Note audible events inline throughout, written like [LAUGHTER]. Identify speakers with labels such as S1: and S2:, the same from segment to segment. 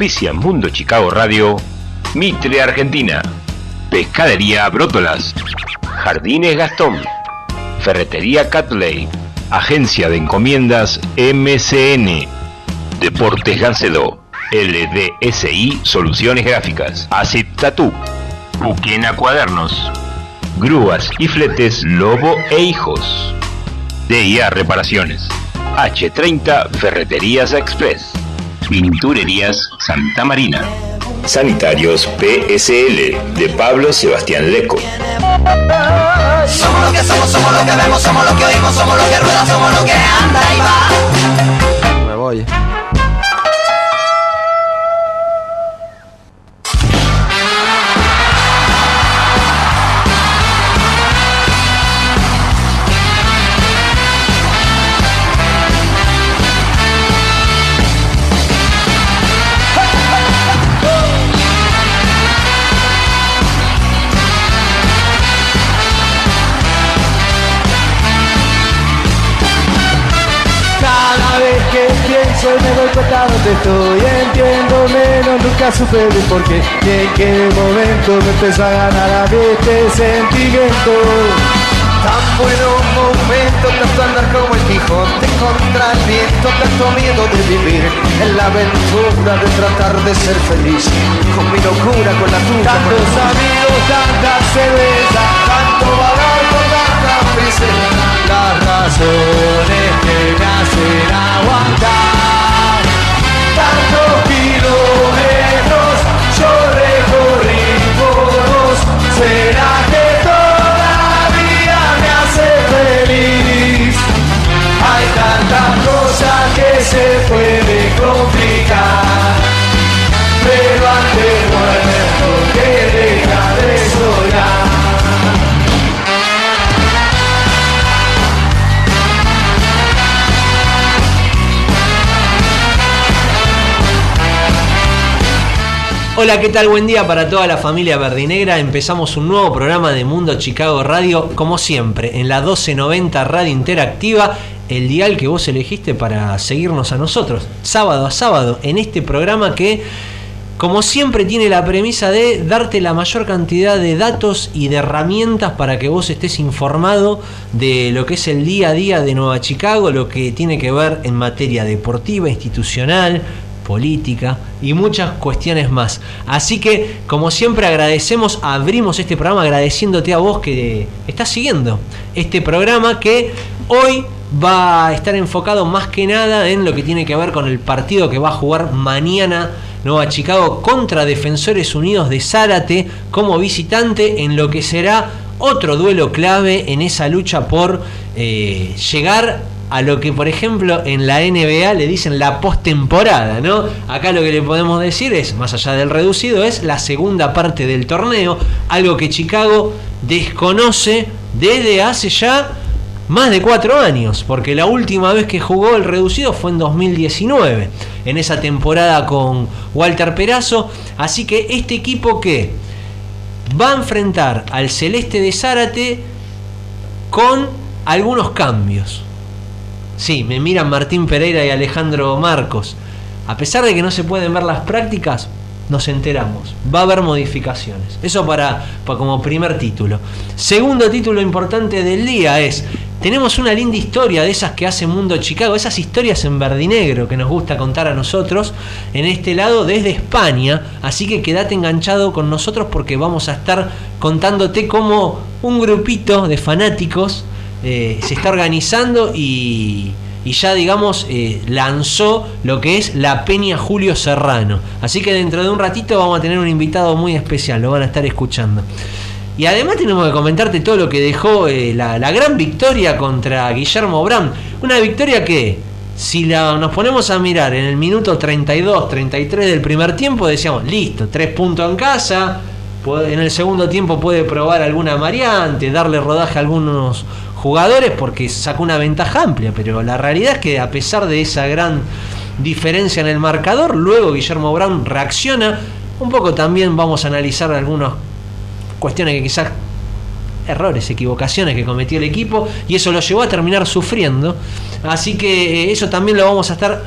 S1: Auspicia Mundo Chicago Radio, Mitre Argentina, Pescadería Brótolas, Jardines Gastón, Ferretería Catley, Agencia de Encomiendas MCN, Deportes Gancedo, LDSI Soluciones Gráficas, Acid Tattoo, Buquena Cuadernos, Grúas y Fletes Lobo e Hijos, DIA Reparaciones, H30 Ferreterías Express, Pinturerías Santa Marina. Sanitarios PSL de Pablo Sebastián Leco.
S2: Somos lo que somos, somos lo que vemos, somos lo que oímos, somos lo que rueda, somos lo que anda y va.
S3: Me voy.
S4: Estoy Entiendo menos, nunca supe de por qué en qué momento me empezó a ganar a mí este sentimiento
S5: Tan buenos momentos, tanto andar como el Quijote contra el viento, tanto miedo de vivir en la aventura de tratar de ser feliz, con mi locura, con la tuya. con
S4: Tantos
S5: la-
S4: amigos, tantas cervezas
S5: tanto con tanta prisa,
S4: Las razones que me hacen aguantar ¿Será que todavía me hace feliz? Hay tantas cosas que se pueden
S3: Hola, ¿qué tal? Buen día para toda la familia verdinegra. Empezamos un nuevo programa de Mundo Chicago Radio, como siempre, en la 1290 Radio Interactiva, el dial que vos elegiste para seguirnos a nosotros, sábado a sábado, en este programa que, como siempre, tiene la premisa de darte la mayor cantidad de datos y de herramientas para que vos estés informado de lo que es el día a día de Nueva Chicago, lo que tiene que ver en materia deportiva, institucional, política y muchas cuestiones más. Así que, como siempre, agradecemos, abrimos este programa agradeciéndote a vos que estás siguiendo este programa que hoy va a estar enfocado más que nada en lo que tiene que ver con el partido que va a jugar mañana Nueva Chicago contra Defensores Unidos de Zárate como visitante en lo que será otro duelo clave en esa lucha por eh, llegar a lo que por ejemplo en la NBA le dicen la postemporada, ¿no? Acá lo que le podemos decir es, más allá del reducido, es la segunda parte del torneo, algo que Chicago desconoce desde hace ya más de cuatro años, porque la última vez que jugó el reducido fue en 2019, en esa temporada con Walter Perazo, así que este equipo que va a enfrentar al Celeste de Zárate con algunos cambios. Sí, me miran Martín Pereira y Alejandro Marcos. A pesar de que no se pueden ver las prácticas, nos enteramos. Va a haber modificaciones. Eso para, como primer título. Segundo título importante del día es, tenemos una linda historia de esas que hace Mundo Chicago, esas historias en verdinegro que nos gusta contar a nosotros en este lado desde España. Así que quédate enganchado con nosotros porque vamos a estar contándote cómo un grupito de fanáticos eh, se está organizando y, ya digamos eh, lanzó lo que es la Peña Julio Serrano. Así que dentro de un ratito vamos a tener un invitado muy especial, lo van a estar escuchando. Y además tenemos que comentarte todo lo que dejó eh, la, gran victoria contra Guillermo Brown. Una victoria que, si la, nos ponemos a mirar en el minuto 32, 33 del primer tiempo, decíamos, listo, tres puntos en casa. En el segundo tiempo puede probar alguna variante, darle rodaje a algunos jugadores porque sacó una ventaja amplia. Pero la realidad es que a pesar de esa gran diferencia en el marcador, luego Guillermo Brown reacciona. Un poco también vamos a analizar algunos cuestiones que quizás errores, equivocaciones que cometió el equipo y eso lo llevó a terminar sufriendo. Así que eh, eso también lo vamos a estar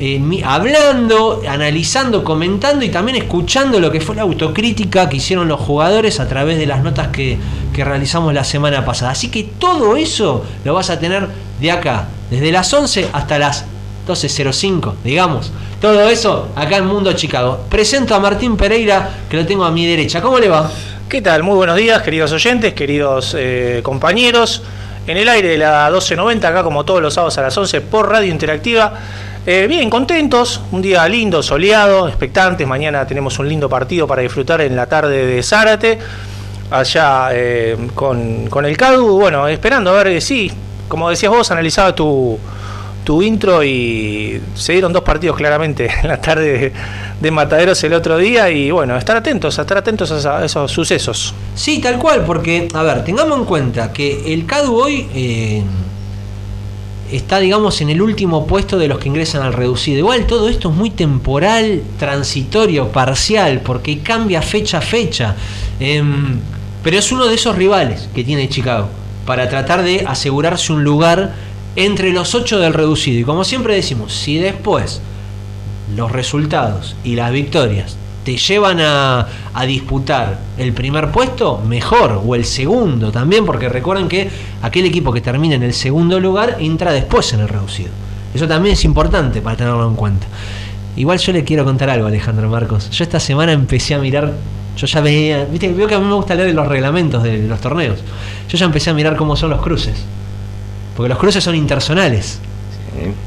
S3: eh, hablando, analizando, comentando y también escuchando lo que fue la autocrítica que hicieron los jugadores a través de las notas que, que realizamos la semana pasada. Así que todo eso lo vas a tener de acá, desde las 11 hasta las 12.05, digamos. Todo eso acá en Mundo Chicago. Presento a Martín Pereira, que lo tengo a mi derecha. ¿Cómo le va?
S6: ¿Qué tal? Muy buenos días, queridos oyentes, queridos eh, compañeros. En el aire de la 1290, acá como todos los sábados a las 11 por Radio Interactiva. Eh, bien, contentos, un día lindo, soleado, expectantes. Mañana tenemos un lindo partido para disfrutar en la tarde de Zárate, allá eh, con, con el CADU. Bueno, esperando a ver, eh, sí, como decías vos, analizaba tu, tu intro y se dieron dos partidos claramente [LAUGHS] en la tarde de, de Mataderos el otro día y bueno, estar atentos, estar atentos a, esos sucesos.
S3: Sí, tal cual, porque, a ver, tengamos en cuenta que el CADU hoy eh, está, digamos, en el último puesto de los que ingresan al reducido. Igual todo esto es muy temporal, transitorio, parcial, porque cambia fecha a fecha. Em, pero es uno de esos rivales que tiene Chicago para tratar de asegurarse un lugar entre los ocho del reducido. Y como siempre decimos, si después los resultados y las victorias te llevan a, disputar el primer puesto, mejor, o el segundo también, porque recuerden que aquel equipo que termina en el segundo lugar entra después en el reducido. Eso también es importante para tenerlo en cuenta. Igual yo le quiero contar algo, Alejandro Marcos. Yo esta semana empecé a mirar, yo ya veía, viste, veo que a mí me gusta leer los reglamentos de los torneos. Yo ya empecé a mirar cómo son los cruces. Porque los cruces son interzonales,
S1: ¿eh?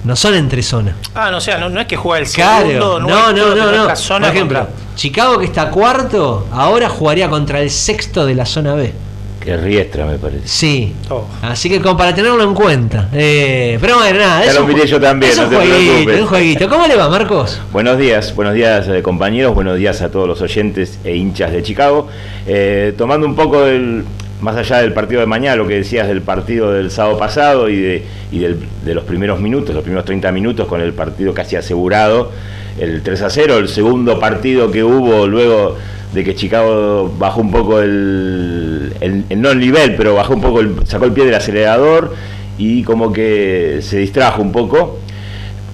S3: No son entre zona.
S6: Ah, no, o sea, no, no es que juega el
S3: Claro,
S6: segundo,
S3: no, no, no, no.
S6: zona
S3: Por ejemplo,
S6: contra-
S3: Chicago que está cuarto, ahora jugaría contra el sexto de la zona B.
S1: Que riestra, me parece.
S3: Sí.
S6: Oh.
S3: Así que como para tenerlo en cuenta. Eh, pero bueno, nada.
S1: Ya
S3: es
S1: lo
S3: un
S1: miré yo también,
S3: Es
S1: no
S3: un
S1: te
S3: jueguito, un jueguito. ¿Cómo le va, Marcos?
S1: Buenos días, buenos días eh, compañeros, buenos días a todos los oyentes e hinchas de Chicago. Eh, tomando un poco del, más allá del partido de mañana, lo que decías del partido del sábado pasado y de, y del- de los primeros minutos, los primeros 30 minutos con el partido casi asegurado, el 3 a 0, el segundo partido que hubo luego de que Chicago bajó un poco el, el- no el nivel, pero bajó un poco, el- sacó el pie del acelerador y como que se distrajo un poco.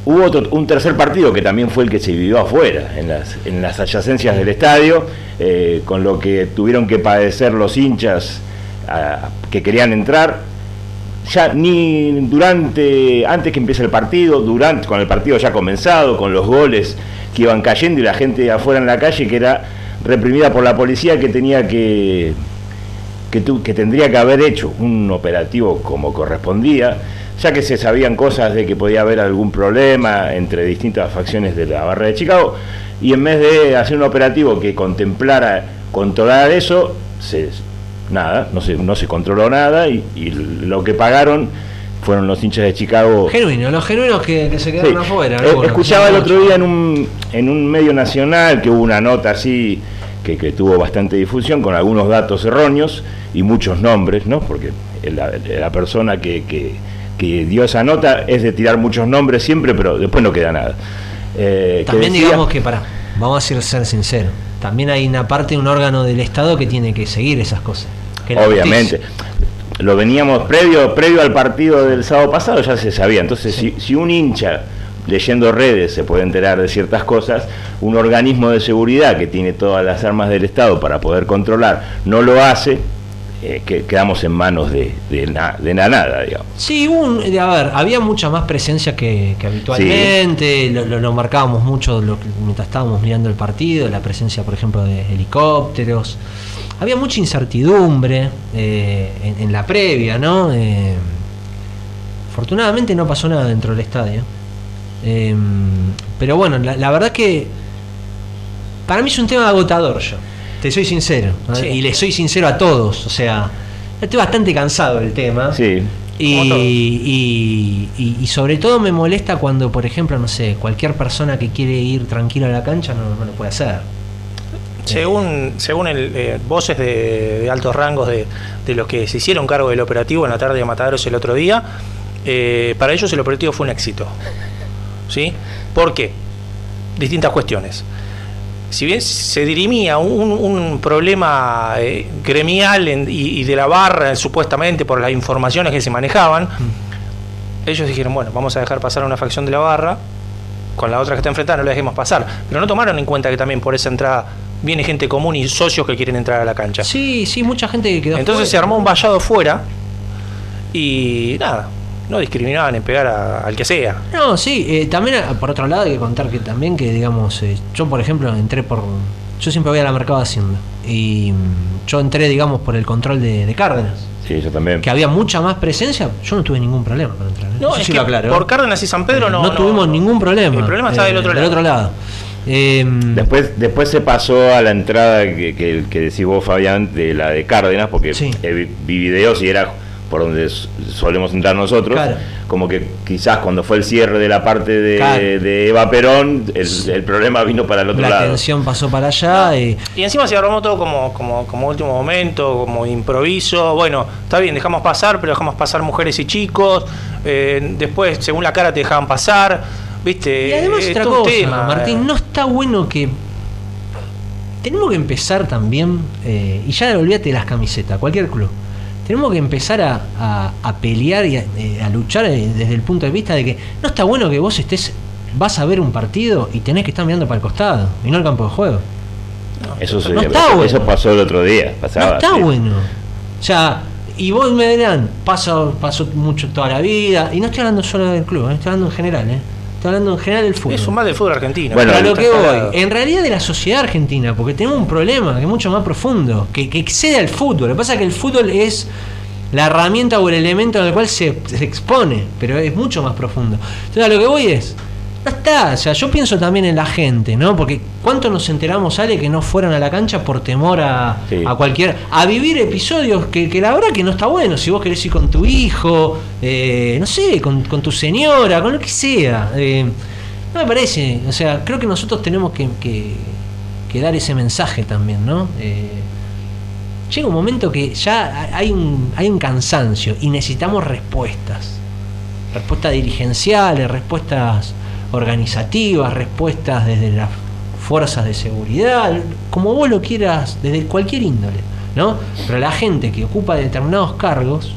S1: Hubo un tercer partido que también fue el que se vivió afuera, en las, en las adyacencias del estadio, eh, con lo que tuvieron que padecer los hinchas que querían entrar. Ya ni durante, antes que empiece el partido, durante, con el partido ya comenzado, con los goles que iban cayendo y la gente afuera en la calle que era reprimida por la policía que tenía que, que, tu- que tendría que haber hecho un operativo como correspondía, ya que se sabían cosas de que podía haber algún problema entre distintas facciones de la barra de Chicago, y en vez de hacer un operativo que contemplara controlar eso, se, nada, no se, no se controló nada y, y lo que pagaron fueron los hinchas de Chicago.
S3: Genuino, los genuinos que, que se
S1: Sí.
S3: quedaron afuera.
S1: Eh,
S3: algunos,
S1: escuchaba el otro día en un, en un medio nacional que hubo una nota así que, que tuvo bastante difusión con algunos datos erróneos y muchos nombres, ¿no? Porque la, la persona que, que- que dio esa nota es de tirar muchos nombres siempre, pero después no queda nada. Eh, que
S3: También
S1: decía-
S3: digamos que, para, vamos a ser, ser sinceros, también hay una parte, un órgano del Estado que tiene que seguir esas cosas. Que es la
S1: Obviamente.
S3: justicia.
S1: Lo veníamos previo, previo al partido del sábado pasado, ya se sabía. Entonces, si, si un hincha leyendo redes se puede enterar de ciertas cosas, un organismo de seguridad que tiene todas las armas del Estado para poder controlar no lo hace, eh, que quedamos en manos de, de, na- de la nada, digamos.
S3: Sí, un- a ver, había mucha más presencia que, que habitualmente, lo, lo- lo marcábamos mucho lo mientras estábamos mirando el partido, la presencia, por ejemplo, de helicópteros. Había mucha incertidumbre eh, en, en la previa, ¿no? Eh, afortunadamente no pasó nada dentro del estadio. Eh, pero bueno, la, la verdad que para mí es un tema agotador yo. Te soy sincero. ¿no?
S6: Sí.
S3: Y le soy sincero a todos. O sea, estoy bastante cansado del tema.
S1: Sí,
S3: Y,
S6: Como todo.
S3: y- y- y sobre todo me molesta cuando, por ejemplo, no sé, cualquier persona que quiere ir tranquilo a la cancha no, no lo puede hacer.
S6: Según, según el, eh, voces de, de altos rangos de, de los que se hicieron cargo del operativo en la tarde de Mataderos el otro día, eh, para ellos el operativo fue un éxito. ¿Sí? ¿Por qué? Distintas cuestiones. Si bien se dirimía un, un problema eh, gremial en- y, y de la barra, supuestamente por las informaciones que se manejaban, ellos dijeron, bueno, vamos a dejar pasar a una facción de la barra con la otra que está enfrentada no la dejemos pasar. Pero no tomaron en cuenta que también por esa entrada viene gente común y socios que quieren entrar a la cancha.
S3: Sí, sí, mucha gente que quedó
S6: Entonces se armó un vallado fuera y nada, no discriminaban en pegar a- al que sea.
S3: No, sí, eh, también eh, por otro lado hay que contar que también que digamos, eh, yo por ejemplo entré por, yo siempre voy a la mercado de Hacienda y mm, yo entré digamos por el control de, de Cárdenas,
S1: Sí, yo también.
S3: que había mucha más presencia, yo no tuve ningún problema para entrar. ¿eh?
S6: No,
S3: Eso
S6: es
S3: sí
S6: que
S3: lo aclaro,
S6: por
S3: ¿eh?
S6: Cárdenas y San Pedro no.
S3: no, tuvimos ningún problema.
S6: El problema está del
S3: eh,
S6: otro
S3: del
S6: lado.
S3: otro lado. Eh,
S1: Después, después se pasó a la entrada que, que, que decís vos, Fabián, de la de Cárdenas, porque
S3: Sí.
S1: vi vi videos y era por donde solemos entrar nosotros.
S3: Claro.
S1: Como que quizás cuando fue el cierre de la parte de,
S3: Claro.
S1: de Eva Perón, el, el problema vino para el otro
S3: la
S1: lado.
S3: atención pasó para allá. y
S6: Y encima se armó todo como, como, como último momento, como improviso. Bueno, está bien, dejamos pasar, pero dejamos pasar mujeres y chicos. Eh, después, según la cara, te dejaban pasar. ¿Viste?
S3: Y además
S6: Eh,
S3: otra
S6: todo
S3: cosa,
S6: tema.
S3: Martín, no está bueno que... Tenemos que empezar también, eh, y ya olvídate de las camisetas, cualquier club. Tenemos que empezar a, a- a pelear y a, eh, a luchar eh, desde el punto de vista de que no está bueno que vos estés, vas a ver un partido y tenés que estar mirando para el costado y no al campo de juego.
S1: Eso, se-
S3: No está
S1: eso,
S3: bueno.
S1: eso pasó el otro día. Pasaba,
S3: no está
S1: sí.
S3: bueno. O sea, y vos me dirán, pasó, pasó mucho toda la vida, y no estoy hablando solo del club, eh, estoy hablando en general, eh. Estoy hablando en general del fútbol.
S6: Es un mal del fútbol argentino.
S1: Bueno,
S3: a lo que voy, en realidad de la sociedad argentina, porque tenemos un problema que es mucho más profundo, que, que excede al fútbol. Lo que pasa es que el fútbol es la herramienta o el elemento en el cual se, se expone, pero es mucho más profundo. Entonces a lo que voy es, está, o sea, yo pienso también en la gente, ¿no? Porque ¿cuánto nos enteramos, Ale, que no fueron a la cancha por temor a,
S1: Sí.
S3: a cualquier... a vivir episodios que, que la verdad que no está bueno, si vos querés ir con tu hijo, eh, no sé, con, con tu señora, con lo que sea. eh, no me parece, o sea, creo que nosotros tenemos que, que- que dar ese mensaje también, ¿no? Eh, llega un momento que ya hay un, hay un cansancio y necesitamos respuestas. Respuestas dirigenciales, respuestas organizativas, respuestas desde las fuerzas de seguridad, como vos lo quieras, desde cualquier índole, ¿no? Pero la gente que ocupa determinados cargos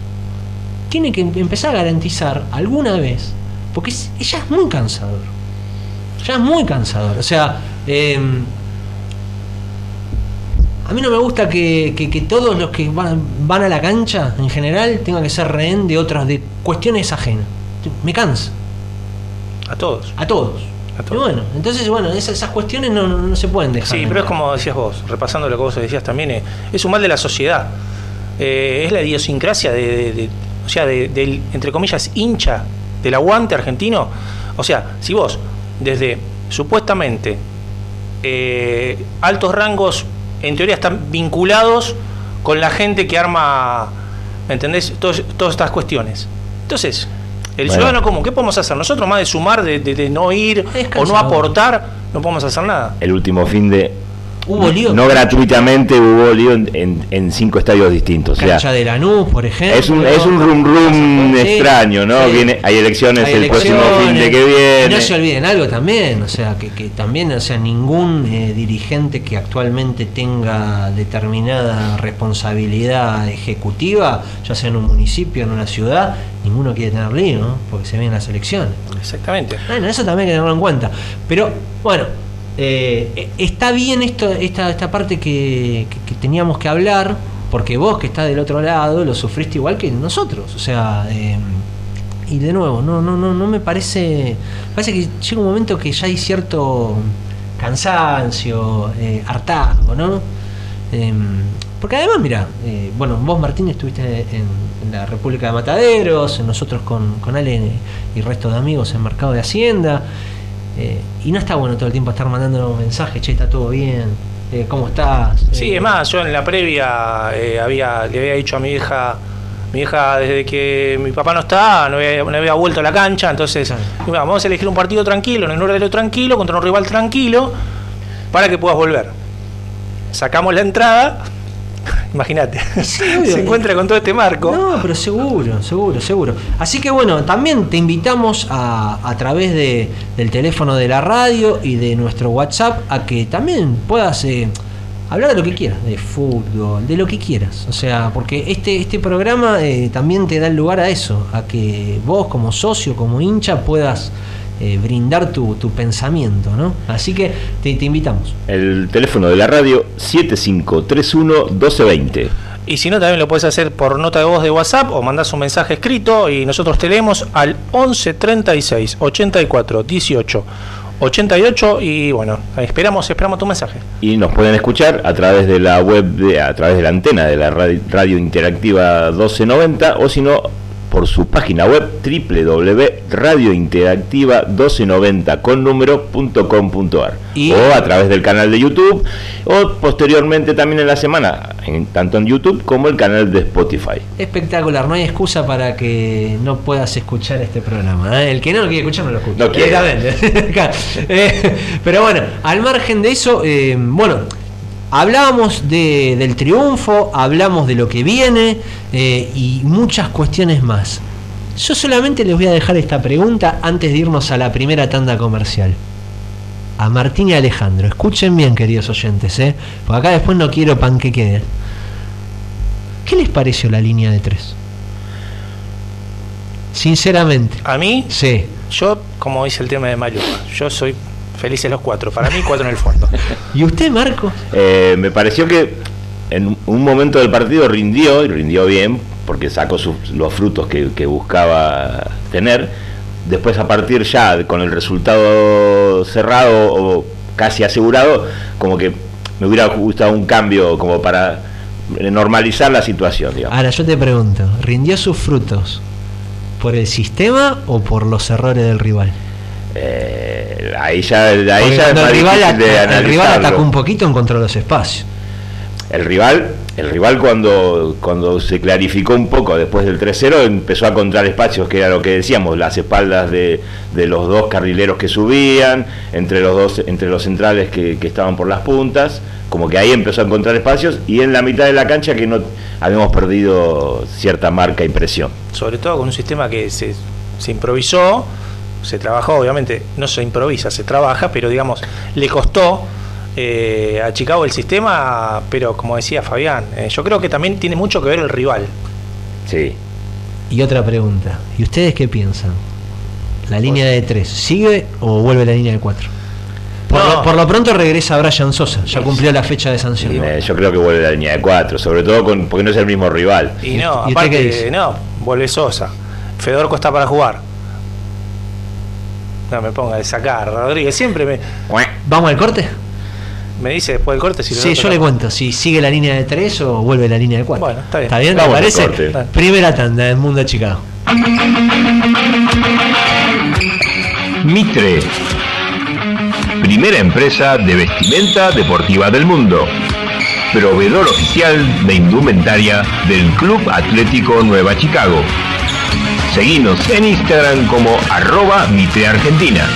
S3: tiene que em- empezar a garantizar alguna vez, porque es- ya es muy cansador. Ya es muy cansador. O sea, eh, a mí no me gusta que, que- que todos los que van, van a la cancha, en general, tengan que ser rehén de otras, de cuestiones ajenas. Me cansa,
S6: A todos.
S3: a todos.
S6: A todos.
S3: Y bueno, entonces, bueno, esas, esas cuestiones no, no- no se pueden dejar.
S6: Sí,
S3: de
S6: pero es como decías vos, repasando lo que vos decías también, eh, es un mal de la sociedad. Eh, es la idiosincrasia de, de- de- o sea, de- del, entre comillas, hincha del aguante argentino. O sea, si vos, desde supuestamente eh, altos rangos, en teoría están vinculados con la gente que arma, ¿me entendés? Todos- todas estas cuestiones. Entonces, el
S1: Bueno.
S6: ciudadano común, ¿qué podemos hacer? Nosotros más de sumar, de, de- de no ir o no aportar, no podemos hacer nada.
S1: El último fin de.
S3: Hubo lío.
S1: No gratuitamente hubo lío en, en- en cinco estadios distintos. O sea,
S3: Cancha de Lanús, por ejemplo.
S1: es un, es un rum rum extraño, ¿no?
S3: sí.
S1: Viene, hay elecciones
S3: Hay
S1: el próximo fin de que
S3: Y
S1: viene.
S3: no se olviden algo también, o sea, que, que también, o sea, ningún eh, dirigente que actualmente tenga determinada responsabilidad ejecutiva, ya sea en un municipio, en una ciudad, ninguno quiere tener lío, ¿no? porque se vienen las elecciones.
S6: Exactamente.
S3: Bueno, eso también hay que tenerlo en cuenta. Pero, bueno, eh, está bien esto, esta, esta parte que, que- teníamos que hablar, porque vos que estás del otro lado lo sufriste igual que nosotros. O sea, eh, y de nuevo, no, no, no, no me parece. Parece que llega un momento que ya hay cierto cansancio, eh, hartazgo, ¿no? Eh, porque además, mira, eh, bueno, vos Martín estuviste en, en la República de Mataderos, nosotros con, con Ale y resto de amigos en Mercado de Hacienda, eh, y no está bueno todo el tiempo estar mandando mensajes, che, está todo bien, eh, ¿cómo estás?
S6: Sí,
S3: Eh,
S6: es más, yo en la previa eh, había, le había dicho a mi hija, mi hija desde que mi papá no está, no había, no había vuelto a la cancha, entonces
S3: Claro.
S6: vamos a elegir un partido tranquilo, en el horario tranquilo, contra un rival tranquilo, para que puedas volver. Sacamos la entrada, imagínate,
S3: Sí,
S6: se encuentra con todo este marco.
S3: No, pero seguro, seguro, seguro. Así que bueno, también te invitamos a, a través de, del teléfono de la radio y de nuestro WhatsApp a que también puedas eh, hablar de lo que quieras, de fútbol, de lo que quieras. O sea, porque este, este programa eh, también te da el lugar a eso, a que vos como socio, como hincha, puedas eh, brindar tu, tu pensamiento, ¿no? Así que te, te invitamos.
S1: El teléfono de la radio 7531-1220.
S6: Y si no, también lo puedes hacer por nota de voz de WhatsApp o mandás un mensaje escrito y nosotros te leemos al 11 36 84 18 88 y bueno, esperamos, esperamos tu mensaje.
S1: Y nos pueden escuchar a través de la web, de, a través de la antena de la radio, radio interactiva 1290 o si no por su página web www.radiointeractiva1290 con
S3: Y-
S1: o a través del canal de YouTube o posteriormente también en la semana, en- tanto en YouTube como el canal de Spotify.
S3: Espectacular, no hay excusa para que no puedas escuchar este programa. ¿eh? El que no lo quiere escuchar no lo escucha.
S1: No quiere. [LAUGHS]
S3: Eh, pero bueno, al margen de eso, eh, bueno, hablábamos de- del triunfo, hablamos de lo que viene eh, y muchas cuestiones más. Yo solamente les voy a dejar esta pregunta antes de irnos a la primera tanda comercial. A Martín y Alejandro, escuchen bien queridos oyentes, ¿eh? porque acá después no quiero pan que quede. ¿Qué les pareció la línea de tres? Sinceramente.
S6: A mí,
S3: Sí.
S6: yo, como dice el tema de Maluma, yo soy felices los cuatro. Para mí, cuatro en el fondo. [LAUGHS]
S3: ¿Y usted, Marco?
S1: Eh, me pareció que en un momento del partido rindió, y rindió bien, porque sacó sus- los frutos que, que buscaba tener. Después, a partir ya con el resultado cerrado o casi asegurado, como que me hubiera gustado un cambio como para normalizar la situación. digamos.
S3: Ahora yo te pregunto, ¿rindió sus frutos por el sistema o por los errores del rival?
S1: Eh, ahí ya, ahí ya es
S3: cuando
S1: más
S3: el rival,
S1: difícil de
S3: el rival atacó un poquito, encontró los espacios.
S1: El rival, el rival cuando, cuando se clarificó un poco después del 3-0 empezó a encontrar espacios, que era lo que decíamos, las espaldas de, de los dos carrileros que subían, entre los dos, entre los centrales que, que estaban por las puntas, como que ahí empezó a encontrar espacios, y en la mitad de la cancha que no habíamos perdido cierta marca y presión.
S6: Sobre todo con un sistema que se, se improvisó, se trabajó, obviamente, no se improvisa, se trabaja, pero digamos, le costó eh, a Chicago el sistema, pero como decía Fabián, eh, yo creo que también tiene mucho que ver el rival.
S1: Sí.
S3: Y otra pregunta, ¿y ustedes qué piensan? ¿La línea de tres sigue o vuelve la línea de cuatro? Por,
S6: No.
S3: lo, por lo pronto regresa Brian Sosa, ya cumplió la fecha de sanción.
S1: Yo creo que vuelve la línea de 4, sobre todo con, porque no es el mismo rival.
S6: Y
S3: ¿Y
S6: no,
S3: dice?
S6: aparte, no, vuelve Sosa. Fedorco está para jugar. No me ponga de sacar, Rodríguez. Siempre me,
S3: ¿Vamos al corte?
S6: me dice después del corte si
S3: Sí,
S6: no
S3: yo le cuento, si sigue la línea de 3 o vuelve la línea de 4.
S6: Bueno, está bien.
S3: ¿Está bien? ¿Te parece?
S1: corte.
S3: Primera tanda del Mundo de Chicago.
S7: Mitre, primera empresa de vestimenta deportiva del mundo, proveedor oficial de indumentaria del Club Atlético Nueva Chicago. Seguinos en Instagram como arroba Mitre Argentina.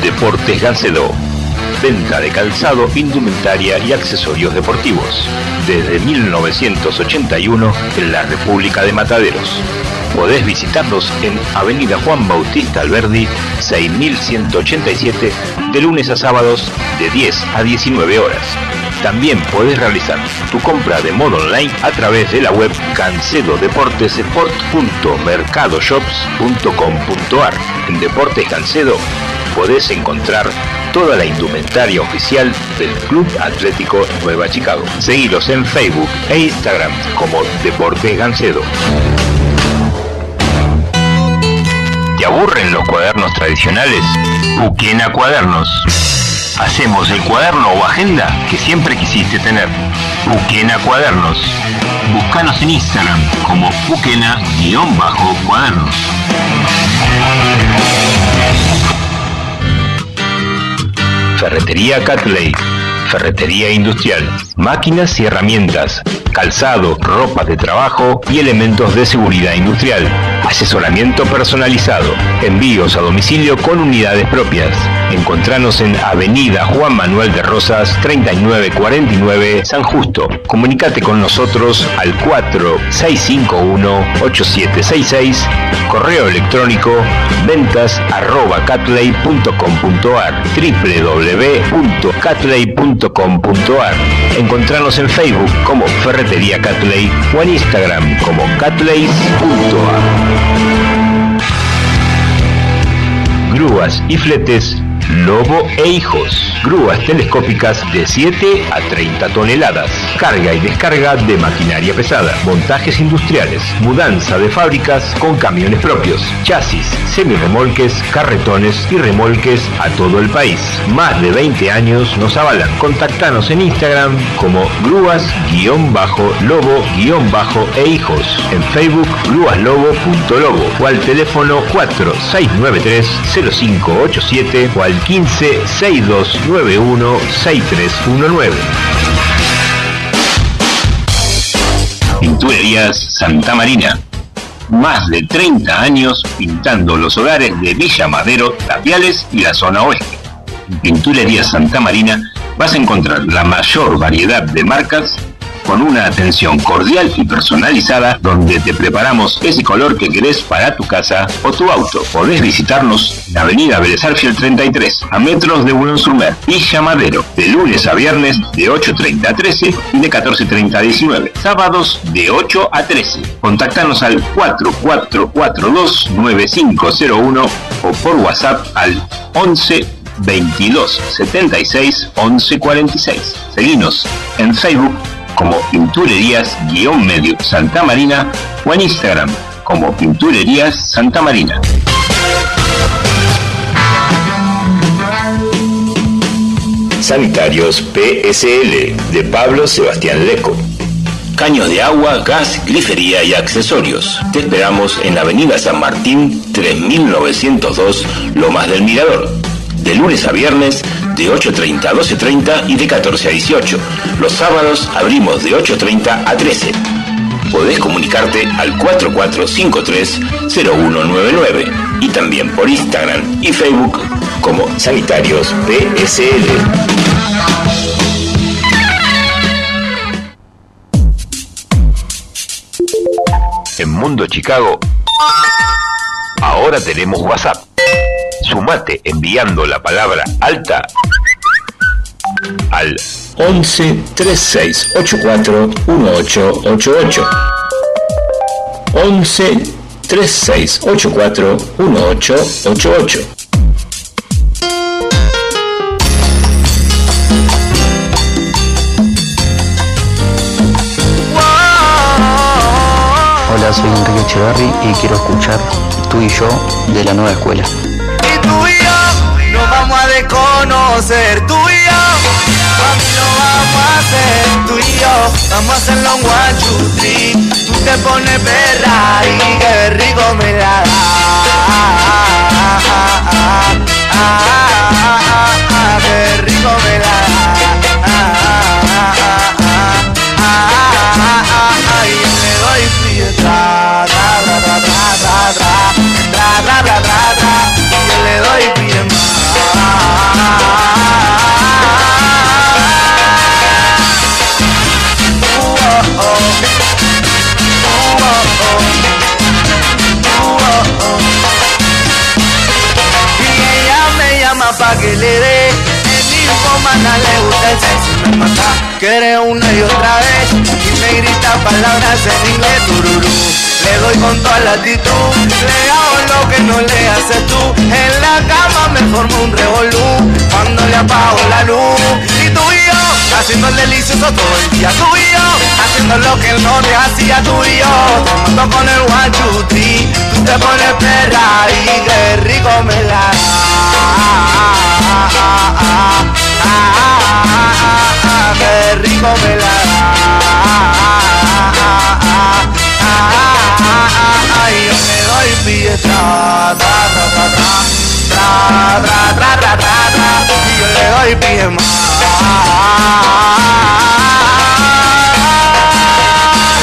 S7: Deportes Gancedo. Venta de calzado, indumentaria y accesorios deportivos. Desde 1981 en la República de Mataderos. Podés visitarnos en Avenida Juan Bautista Alberdi, 6187, de lunes a sábados de 10 a 19 horas. También podés realizar tu compra de modo online a través de la web cancedodeportesport.mercadoshops.com.ar. En Deportes Cancedo podés encontrar toda la indumentaria oficial del Club Atlético Nueva Chicago. Seguilos en Facebook e Instagram como Deportes Gancedo. ¿Te aburren los cuadernos tradicionales? Uquena Cuadernos. Hacemos el cuaderno o agenda que siempre quisiste tener. Uquena Cuadernos. Búscanos en Instagram como Uquena-cuadernos. Ferretería Catley. Ferretería industrial. Máquinas y herramientas. Calzado, ropa de trabajo y elementos de seguridad industrial. Asesoramiento personalizado. Envíos a domicilio con unidades propias. Encontranos en Avenida Juan Manuel de Rosas 3949 San Justo. Comunicate con nosotros al 4651-8766. Correo electrónico ventas arroba catley.com.ar www.catley.com.ar Encontrarnos en Facebook como Ferretería Catley o en Instagram como catleys.ar. Grúas y fletes Lobo e Hijos. Grúas telescópicas de 7 a 30 toneladas. Carga y descarga de maquinaria pesada. Montajes industriales. Mudanza de fábricas con camiones propios. Chasis, semirremolques, carretones y remolques a todo el país. Más de 20 años nos avalan. Contactanos en Instagram como grúas-lobo- e hijos. En Facebook grúaslobo.lobo o al teléfono 4693 0587 o al 15 6291 6319. Pinturerías Santa Marina. Más de 30 años pintando los hogares de Villa Madero, Tapiales y la zona oeste. En Pinturerías Santa Marina vas a encontrar la mayor variedad de marcas con una atención cordial y personalizada donde te preparamos ese color que querés para tu casa o tu auto. Podés visitarnos en Avenida Vélez Arfiel 33, a metros de Boulogne-sur-Mer, Villa Madero, de lunes a viernes de 8.30 a 13 y de 14.30 a 19, sábados de 8 a 13. Contactanos al 4442-9501 o por WhatsApp al 11 22 76 11 46. Seguinos en Facebook como Pinturerías-Medio Santa Marina o en Instagram como Pinturerías Santa Marina. Sanitarios PSL de Pablo Sebastián Leco. Caños de agua, gas, grifería y accesorios. Te esperamos en Avenida San Martín 3902, Lomas del Mirador. De lunes a viernes de 8.30 a 12.30 y de 14 a 18. Los sábados abrimos de 8.30 a 13. Podés comunicarte al 4453-0199 y también por Instagram y Facebook como Sanitarios PSL. En Mundo Chicago, ahora tenemos WhatsApp. Sumate enviando la palabra alta al 11 36 84 1888. 11 36 84 1888.
S8: Hola, soy Enrique Echeverry y quiero escuchar Tú y yo de la nueva escuela.
S5: Tú y yo nos vamos a desconocer, tú y yo, mami, lo vamos a hacer, tú y yo, vamos a hacerlo en one, two, three. Tú te pones perra y qué rico me la da. Qué rico me la da. Y yo le doy pie, tra, tra, tra, tra, tra, tra, tra, tra, tra, tra, me doy bien. Y me mata Quiere una y otra vez. Y me grita palabras en inglés tururú. Le doy con toda la actitud. Le hago lo que no le haces tú. En la cama me formo un revolú. Cuando le apago la luz. Y tú y yo Haciendo el delicioso todo el día Tú y Haciendo lo que el norte hacía tú y yo. Con el one, two, three Tú te pones perra y qué rico me la da Qué rico me la da yo le doy pie tra, tra, tra, tra, Y yo le doy pie más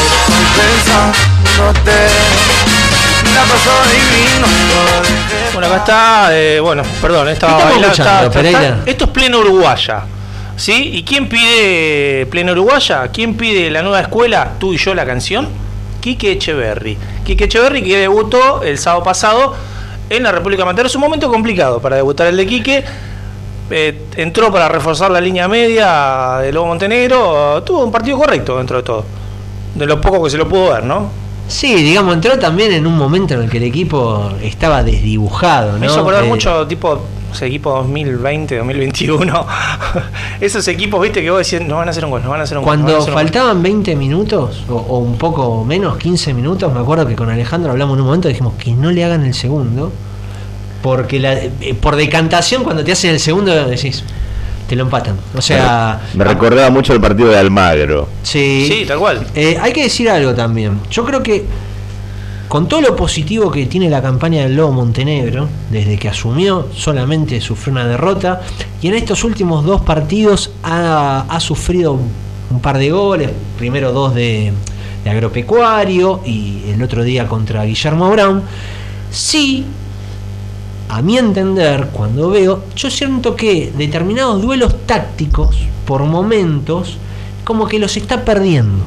S5: Estoy pensándote La pasó divino
S6: Bueno, acá está, eh, bueno, perdón, estaba esto es pleno uruguaya. ¿Sí? ¿Y quién pide pleno uruguaya? ¿Quién pide la nueva escuela? Tú y yo la canción. Quique Echeverry. Quique Echeverry que debutó el sábado pasado en la República Mater. Es un momento complicado para debutar el de Quique. eh, entró para reforzar la línea media de Lobo Montenegro, tuvo un partido correcto dentro de todo. De lo poco que se lo pudo ver, ¿no?
S3: Sí, digamos, entró también en un momento en el que el equipo estaba desdibujado, ¿no?
S6: Me hizo acordar
S3: Eh,
S6: mucho tipo ese equipo 2020, 2021. [LAUGHS] Esos equipos, viste, que vos decías, no van a hacer un gol, no van a hacer un gol. no
S3: Cuando
S6: hacer un gol".
S3: faltaban 20 minutos, o, o un poco menos, 15 minutos, me acuerdo que con Alejandro hablamos en un momento, dijimos que no le hagan el segundo, porque la- eh, por decantación cuando te hacen el segundo decís, te lo empatan. O sea,
S1: Me recordaba mucho el partido de Almagro.
S3: sí,
S6: Sí, tal cual.
S3: Eh, hay que decir algo también. Yo creo que con todo lo positivo que tiene la campaña del Lobo Montenegro, desde que asumió solamente sufrió una derrota y en estos últimos dos partidos ha, ha sufrido un, un par de goles, primero dos de, de agropecuario y el otro día contra Guillermo Brown. Sí, a mi entender, cuando veo, yo siento que determinados duelos tácticos, por momentos, como que los está perdiendo.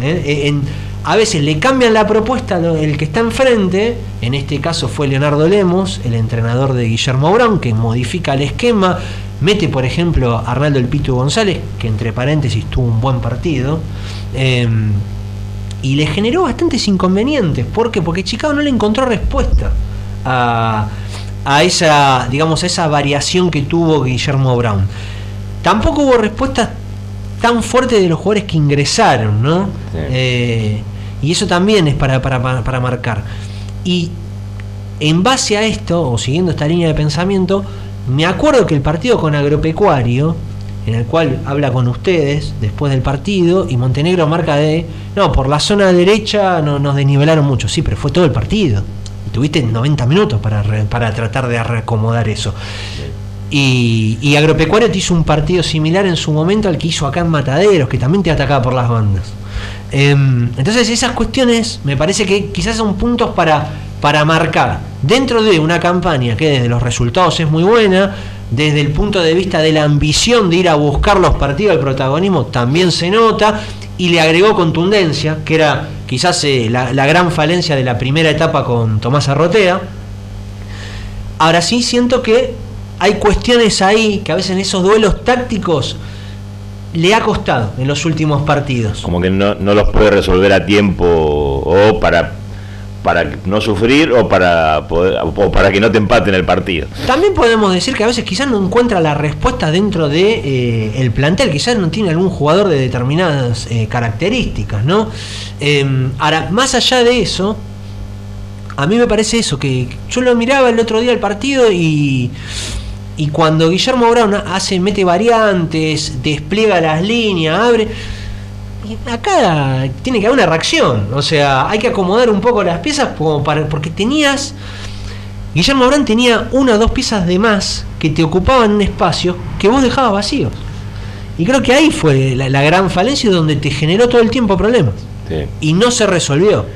S3: ¿eh? En- a veces le cambian la propuesta el que está enfrente, en este caso fue Leonardo Lemos, el entrenador de Guillermo Brown, que modifica el esquema, mete por ejemplo a Arnaldo El Pitu González, que entre paréntesis tuvo un buen partido, eh, y le generó bastantes inconvenientes. ¿Por qué? Porque Chicago no le encontró respuesta a, a esa, digamos, a esa variación que tuvo Guillermo Brown. Tampoco hubo respuestas tan fuertes de los jugadores que ingresaron, ¿no?
S1: Sí.
S3: Eh, y eso también es para, para, para- para marcar. Y en base a esto, o siguiendo esta línea de pensamiento, me acuerdo que el partido con Agropecuario, en el cual habla con ustedes después del partido, y Montenegro marca de, no, por la zona derecha no, nos desnivelaron mucho, sí, pero fue todo el partido. Tuviste 90 minutos para, para tratar de reacomodar eso. Y, Agropecuario te hizo un partido similar en su momento al que hizo acá en Mataderos, que también te atacaba por las bandas. Em, entonces esas cuestiones me parece que quizás son puntos para, para marcar dentro de una campaña que desde los resultados es muy buena, desde el punto de vista de la ambición de ir a buscar los partidos del protagonismo también se nota y le agregó contundencia, que era quizás eh, la, la gran falencia de la primera etapa con Tomás Arrotea. Ahora sí siento que hay cuestiones ahí que a veces en esos duelos tácticos le ha costado en los últimos partidos.
S1: Como que no, no los puede resolver a tiempo o para para no sufrir o para poder, o para que no te empaten el partido.
S3: También podemos decir que a veces quizás no encuentra la respuesta dentro de eh, el plantel, quizás no tiene algún jugador de determinadas eh, características, ¿no? Eh, ahora, más allá de eso, a mí me parece eso, que yo lo miraba el otro día el partido y, y cuando Guillermo Brown hace, mete variantes, despliega las líneas, abre. Acá tiene que haber una reacción. O sea, hay que acomodar un poco las piezas como para, porque tenías. Guillermo Brown tenía una o dos piezas de más que te ocupaban un espacio que vos dejabas vacíos. Y creo que ahí fue la, la gran falencia donde te generó todo el tiempo problemas.
S1: Sí.
S3: Y no se resolvió.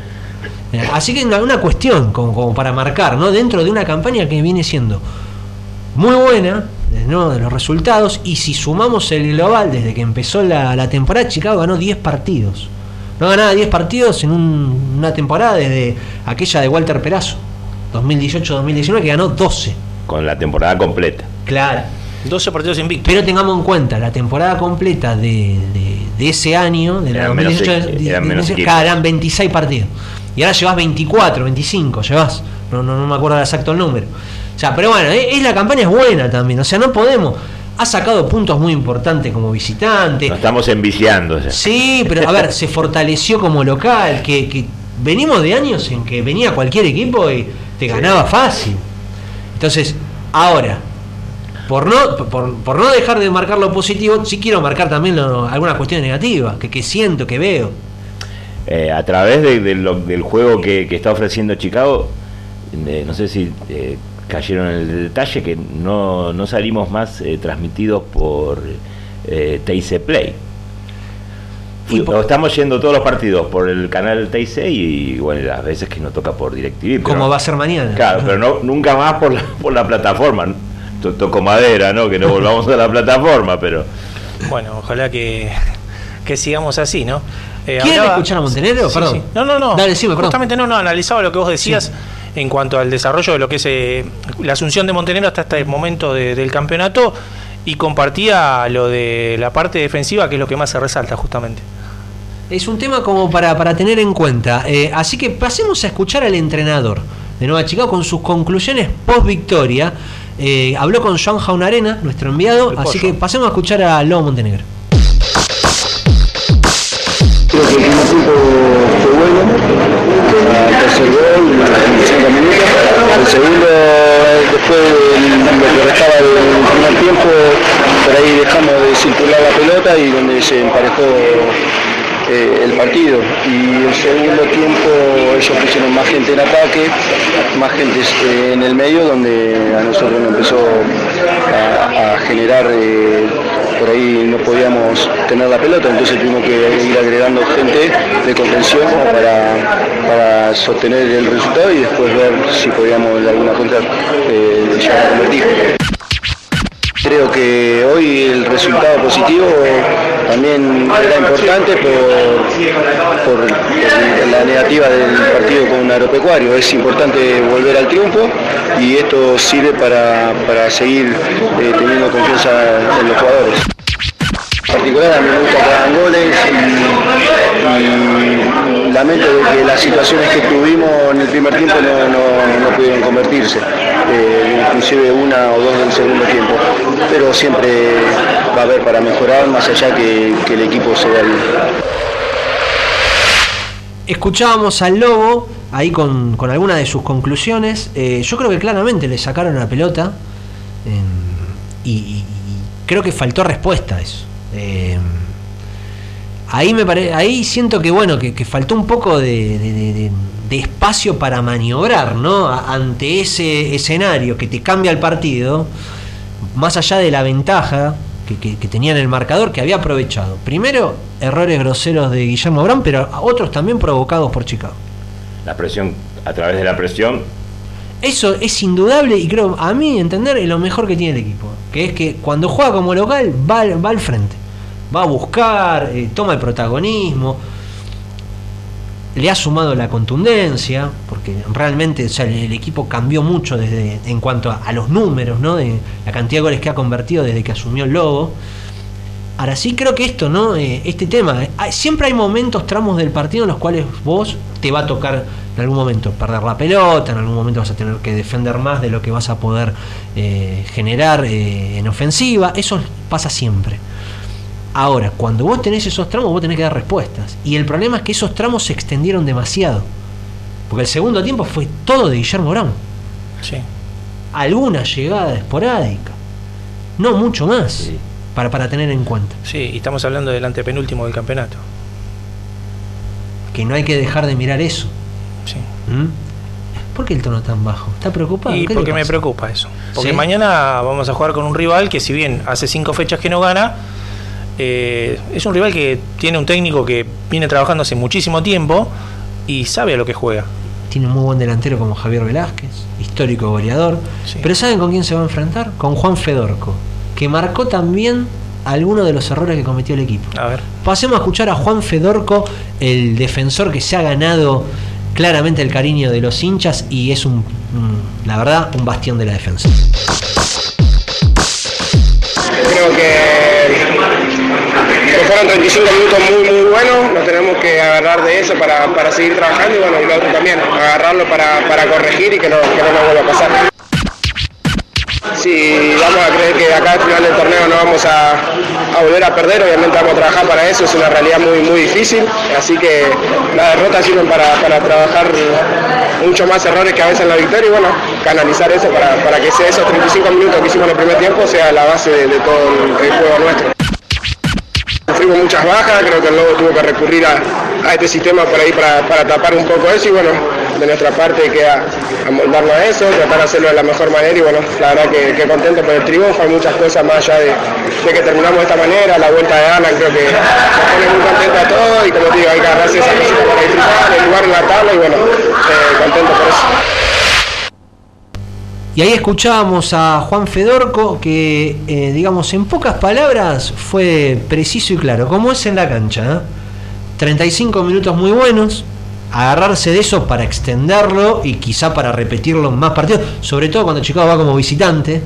S3: Eh, Así que una, una cuestión como, como para marcar, ¿no? Dentro de una campaña que viene siendo muy buena, ¿no? De los resultados, y si sumamos el global desde que empezó la, la temporada, Chicago ganó 10 partidos. No ganaba 10 partidos en un- una temporada desde aquella de Walter Perazo, 2018-2019, que ganó 12.
S1: Con la temporada completa.
S3: Claro.
S6: 12 partidos invictos.
S3: Pero tengamos en cuenta, la temporada completa de, de- de ese año, de la
S1: Eran menos
S3: 2018,
S1: equi-
S3: de-
S1: eran
S3: de-
S1: menos
S3: de- claro, eran 26 partidos. Y ahora llevas 24, 25, llevas. No, no, no me acuerdo el exacto el número. O sea, pero bueno, es, es la campaña es buena también. O sea, no podemos. Ha sacado puntos muy importantes como visitante.
S1: Nos estamos enviciando ya.
S3: Sí, pero a ver, se fortaleció como local, que, que venimos de años en que venía cualquier equipo y te ganaba fácil. Entonces, ahora, por no, por, por no dejar de marcar lo positivo, sí quiero marcar también lo- algunas cuestiones negativas, que, que siento, que veo.
S1: Eh, a través de- de lo- del juego que, que está ofreciendo Chicago, eh, no sé si eh, cayeron en el detalle que no, no salimos más eh, transmitidos por eh, TIC Play.
S3: Y por-
S1: estamos yendo todos los partidos por el canal TIC y bueno, las veces que nos toca por DirecTV. pero-
S3: Como va a ser mañana.
S1: Claro, pero no, nunca más por la, por la plataforma. To- Toco madera, ¿no? Que no volvamos a la plataforma, pero...
S6: Bueno, ojalá que, que sigamos así, ¿no? Eh,
S3: ¿Quieren
S6: hablaba-
S3: escuchar a Montenegro?
S6: Sí,
S3: Perdón.
S6: sí. No, no, no.
S3: Dale.
S6: Justamente no, no, analizaba lo que vos decías en cuanto al desarrollo de lo que es eh, la asunción de Montenegro hasta este momento de- del campeonato. y compartía lo de la parte defensiva, que es lo que más se resalta justamente.
S3: Es un tema como para, para tener en cuenta. Eh, así que pasemos a escuchar al entrenador de Nueva Chicago con sus conclusiones post victoria. Eh, habló con Joan Jaunarena, nuestro enviado, así que pasemos a escuchar a Lobo Montenegro.
S9: Creo que bueno, tercer gol, 25 minutos. El segundo, después de lo que restaba del primer tiempo, por ahí dejamos de circular la pelota y donde se emparejó eh, el partido. Y el segundo tiempo ellos pusieron más gente en ataque, más gente eh, en el medio, donde a nosotros nos empezó a, a generar eh, por ahí no podíamos tener la pelota, entonces tuvimos que ir agregando gente de contención para, para sostener el resultado y después ver si podíamos de alguna contra eh, convertir. Creo que hoy el resultado positivo también era importante por, por- la negativa del partido con Agropecuario. Es importante volver al triunfo y esto sirve para, para seguir eh, teniendo confianza en los jugadores. En particular a mí me gusta que hagan goles y lamento de que las situaciones que tuvimos en el primer tiempo no, no- pudieron convertirse, eh, inclusive una o dos del segundo tiempo, pero siempre va a haber para mejorar más allá que, el equipo se vea bien.
S3: Escuchábamos al Lobo ahí con, con algunas de sus conclusiones. Eh, yo creo que claramente le sacaron la pelota eh, y, y- creo que faltó respuesta a eso. Ahí me pare- ahí siento que bueno que, que faltó un poco de, de- de- de- de espacio para maniobrar, ¿no? Ante ese escenario que te cambia el partido, más allá de la ventaja que, que- que tenía en el marcador, que había aprovechado. Primero, errores groseros de Guillermo Brown, pero otros también provocados por Chicago.
S1: La presión, a través de la presión,
S3: Eso es indudable y creo, a mí entender, es lo mejor que tiene el equipo. Que es que cuando juega como local, va, va al frente. Va a buscar, eh, toma el protagonismo. Le ha sumado la contundencia, porque realmente o sea, el, equipo cambió mucho desde en cuanto a, los números, ¿no? De la cantidad de goles que ha convertido desde que asumió el Lobo. Ahora sí creo que esto, ¿no? Eh, este tema, eh, siempre hay momentos, tramos del partido en los cuales vos te va a tocar en algún momento perder la pelota, en algún momento vas a tener que defender más de lo que vas a poder eh, generar en ofensiva, eso pasa siempre. Ahora, cuando vos tenés esos tramos, vos tenés que dar respuestas. Y el problema es que esos tramos se extendieron demasiado. Porque el segundo tiempo fue todo de Guillermo Brown.
S6: Sí.
S3: Alguna llegada esporádica. No mucho más. Para, para tener en cuenta.
S6: Sí, y estamos hablando del antepenúltimo del campeonato.
S3: Que no hay que dejar de mirar eso.
S6: Sí.
S3: ¿Mm? ¿Por qué el tono tan bajo? ¿Está preocupado?
S6: Y
S3: ¿Qué le
S6: porque me preocupa eso. Porque
S3: ¿Sí?
S6: mañana vamos a jugar con un rival que si bien hace cinco fechas que no gana, eh, es un rival que tiene un técnico que viene trabajando hace muchísimo tiempo y sabe a lo que juega.
S3: Tiene un muy buen delantero como Javier Velázquez, histórico goleador.
S6: Sí.
S3: Pero ¿saben con quién se va a enfrentar? Con Juan Fedorco, que marcó también algunos de los errores que cometió el equipo.
S6: A ver.
S3: Pasemos a escuchar a Juan Fedorco, el defensor que se ha ganado claramente el cariño de los hinchas y es un, un- la verdad, un bastión de la defensa.
S10: Creo que, que fueron 35 minutos muy muy buenos, nos tenemos que agarrar de eso para, para seguir trabajando y bueno, y lo otro también, agarrarlo para, para corregir y que no, que no nos vuelva a pasar. Si vamos a creer que acá al final del torneo no vamos a, a volver a perder, obviamente vamos a trabajar para eso, es una realidad muy muy difícil, así que las derrotas sirven para, para trabajar mucho más errores que a veces en la victoria y bueno, canalizar eso para, para que sea esos 35 minutos que hicimos en el primer tiempo sea la base de, todo el juego nuestro. Sufrimos muchas bajas, creo que el Lobo tuvo que recurrir a, a este sistema por ahí para, para tapar un poco eso y bueno, de nuestra parte queda amoldarnos a eso, tratar de hacerlo de la mejor manera y bueno, la verdad que, que contento por el triunfo, hay muchas cosas más allá de, que terminamos de esta manera, la vuelta de Alan creo que nos pone muy contento a todos y como digo, hay que agarrarse esa para disfrutar, el lugar en la tabla y bueno, eh, contento por eso.
S3: Y ahí escuchábamos a Juan Fedorco que, eh, digamos, en pocas palabras fue preciso y claro, como es en la cancha. ¿eh? 35 minutos muy buenos, agarrarse de eso para extenderlo y quizá para repetirlo en más partidos, sobre todo cuando Chicago va como visitante,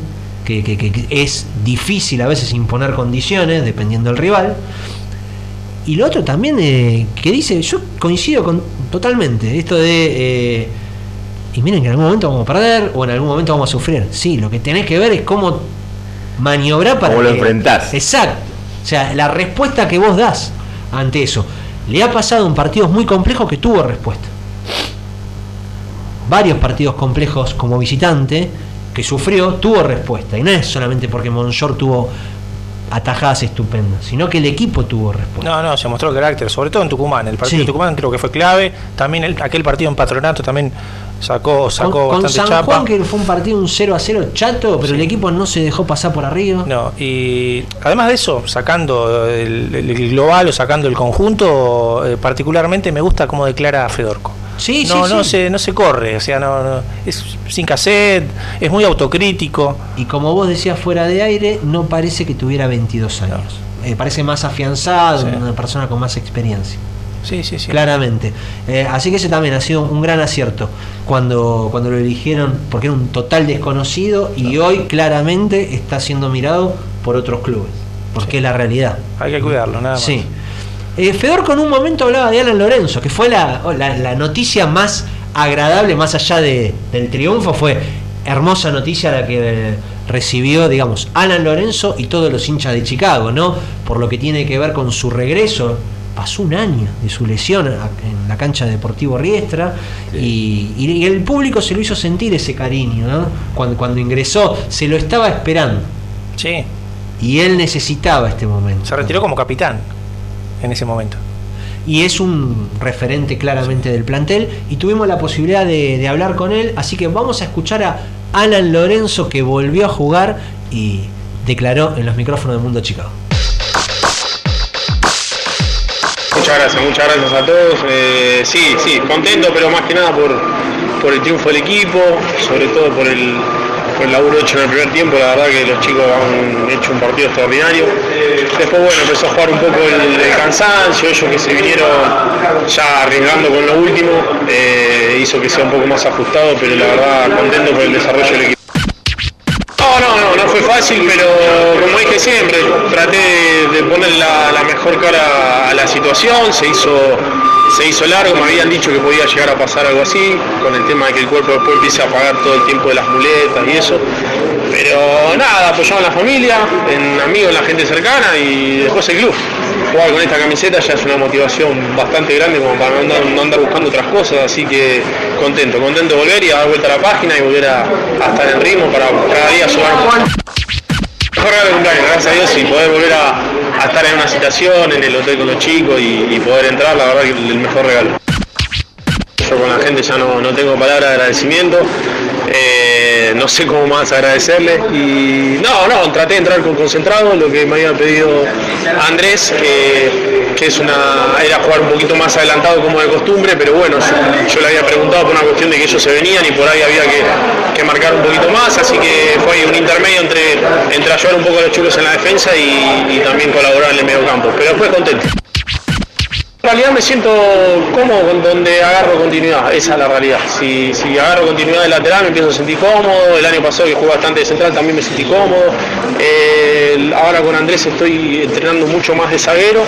S3: que, es difícil a veces imponer condiciones dependiendo del rival. Y lo otro también eh, que dice, yo coincido con totalmente, esto de... y miren que en algún momento vamos a perder o en algún momento vamos a sufrir. Sí, lo que tenés que ver es cómo maniobrar para
S1: Cómo lo
S3: que-
S1: enfrentás.
S3: Exacto. O sea, la respuesta que vos das ante eso. Le ha pasado en partidos muy complejos que tuvo respuesta. Varios partidos complejos como visitante que sufrió, tuvo respuesta. Y no es solamente porque Monshort tuvo atajadas estupendas, sino que el equipo tuvo respuesta.
S6: No, no, se mostró carácter, sobre todo en Tucumán. El partido
S3: Sí.
S6: de Tucumán creo que fue clave. También el- aquel partido en Patronato también sacó, sacó
S3: con, con
S6: bastante
S3: San
S6: chapa.
S3: Juan, que fue un partido un 0 a 0 chato, pero el equipo no se dejó pasar por arriba.
S6: No, y además de eso, sacando el, el global o sacando el conjunto, eh, particularmente me gusta cómo declara Fedorco.
S3: Sí,
S6: no,
S3: sí,
S6: no
S3: sí.
S6: se no se corre, o sea, no, no- es sin cassette, es muy autocrítico.
S3: Y como vos decías fuera de aire, no parece que tuviera 22 años. Eh, parece más afianzado, una persona con más experiencia.
S6: Sí, sí, sí.
S3: Claramente. Eh, así que ese también ha sido un gran acierto cuando, cuando lo eligieron, porque era un total desconocido y hoy claramente está siendo mirado por otros clubes, porque es la realidad.
S6: Hay que cuidarlo, nada más.
S3: Sí. Eh, Fedorco en un momento hablaba de Alan Lorenzo, que fue la, la- la noticia más agradable, más allá de- del triunfo, fue hermosa noticia la que recibió, digamos, Alan Lorenzo y todos los hinchas de Chicago, ¿no? Por lo que tiene que ver con su regreso. Pasó un año de su lesión a- en la cancha de Deportivo Riestra y, y el público se lo hizo sentir ese cariño, ¿no? Cuando, cuando ingresó, se lo estaba esperando.
S6: Sí,
S3: Y él necesitaba este momento.
S6: se retiró como capitán en ese momento.
S3: y es un referente claramente del plantel y tuvimos la posibilidad de, de hablar con él, así que vamos a escuchar a Alan Lorenzo que volvió a jugar y declaró en los micrófonos de Mundo Chicago.
S11: Muchas gracias, muchas gracias a todos. Eh, sí, sí, contento, pero más que nada por, por el triunfo del equipo, sobre todo por el, por el laburo hecho en el primer tiempo. La verdad que los chicos han hecho un partido extraordinario. Después, bueno, empezó a jugar un poco el, cansancio, ellos que se vinieron ya arriesgando con lo último, eh, hizo que sea un poco más ajustado, pero la verdad contento por el desarrollo del equipo. No, no, no, fue fácil, pero como dije siempre, traté de, poner la, la mejor cara a la situación, se hizo, se hizo largo, me habían dicho que podía llegar a pasar algo así, con el tema de que el cuerpo después empiece a pagar todo el tiempo de las muletas y eso. Pero nada, apoyaba a la familia, en amigos, en la gente cercana y después el club. Jugar con esta camiseta ya es una motivación bastante grande como para no andar, buscando otras cosas, así que contento, contento de volver y a dar vuelta a la página y volver a, estar en ritmo para cada día sumar un poco. Mejor de cumpleaños, gracias a Dios, y poder volver a, estar en una situación, en el hotel con los chicos y, y poder entrar, la verdad que el mejor regalo. Yo con la gente ya no, no tengo palabra de agradecimiento, eh, no sé cómo más agradecerle y no, no, traté de entrar con concentrado, lo que me había pedido Andrés, que, es una, era jugar un poquito más adelantado como de costumbre, pero bueno, yo, le había preguntado por una cuestión de que ellos se venían y por ahí había que, marcar un poquito más, así que fue ahí un intermedio entre, entre ayudar un poco a los chicos en la defensa y también colaborar en el medio campo, pero después contento. En realidad me siento cómodo donde agarro continuidad, esa es la realidad. Si, agarro continuidad de lateral me empiezo a sentir cómodo, el año pasado que jugué bastante de central también me sentí cómodo, ahora con Andrés estoy entrenando mucho más de zaguero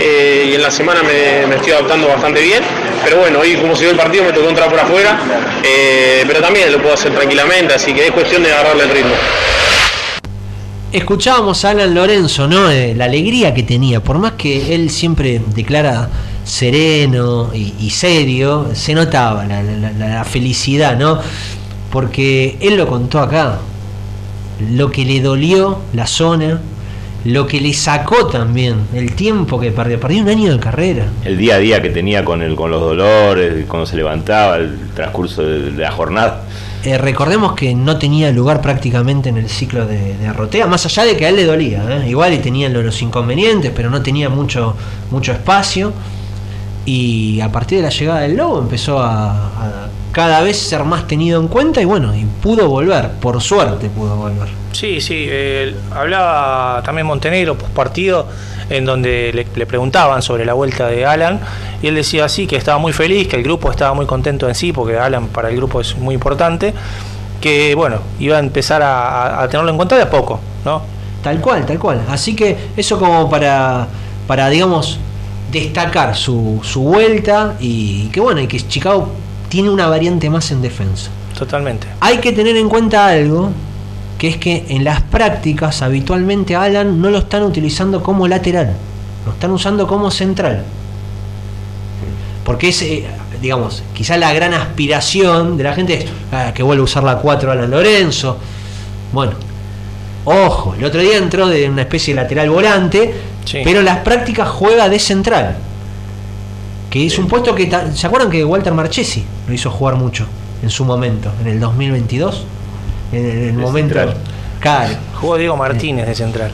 S11: eh, y en la semana me, me estoy adaptando bastante bien, pero bueno, hoy como se dio el partido me tocó entrar por afuera, eh, pero también lo puedo hacer tranquilamente, así que es cuestión de agarrarle el ritmo.
S3: Escuchábamos a Alan Lorenzo, ¿no? La alegría que tenía, por más que él siempre declara sereno y, serio, se notaba la, la- la- felicidad, ¿no? Porque él lo contó acá, lo que le dolió la zona, lo que le sacó también, el tiempo que perdió, perdió un año de carrera.
S1: El día a día que tenía con, el, con los dolores, cuando se levantaba, el transcurso de la jornada.
S3: Eh, recordemos que no tenía lugar prácticamente en el ciclo de, de Arrotea, más allá de que a él le dolía. ¿eh? Igual y tenía lo- los inconvenientes, pero no tenía mucho, mucho espacio. Y a partir de la llegada del Lobo empezó a, a cada vez ser más tenido en cuenta y bueno, y pudo volver, por suerte pudo volver.
S6: Sí, sí, eh, hablaba también Montenegro post partido en donde le, le preguntaban sobre la vuelta de Alan y él decía así que estaba muy feliz, que el grupo estaba muy contento en sí porque Alan para el grupo es muy importante que bueno, iba a empezar a, a tenerlo en cuenta de a poco, ¿no?
S3: Tal cual, tal cual. Así que eso como para, para digamos, destacar su, su vuelta y que bueno, y que Chicago tiene una variante más en defensa.
S6: Totalmente.
S3: Hay que tener en cuenta algo, que es que en las prácticas habitualmente a Alan no lo están utilizando como lateral, lo están usando como central. Porque es, eh, digamos, quizá la gran aspiración de la gente es ah, que vuelva a usar la 4 Alan Lorenzo. Bueno, ojo, el otro día entró de una especie de lateral volante,
S6: Sí.
S3: pero en las prácticas juega de central. Que es un puesto que. ¿Se acuerdan que Walter Marchesi lo hizo jugar mucho en su momento, en el 2022? En el, el
S1: De
S3: momento.
S1: central.
S3: Claro.
S6: Jugó Diego Martínez de central.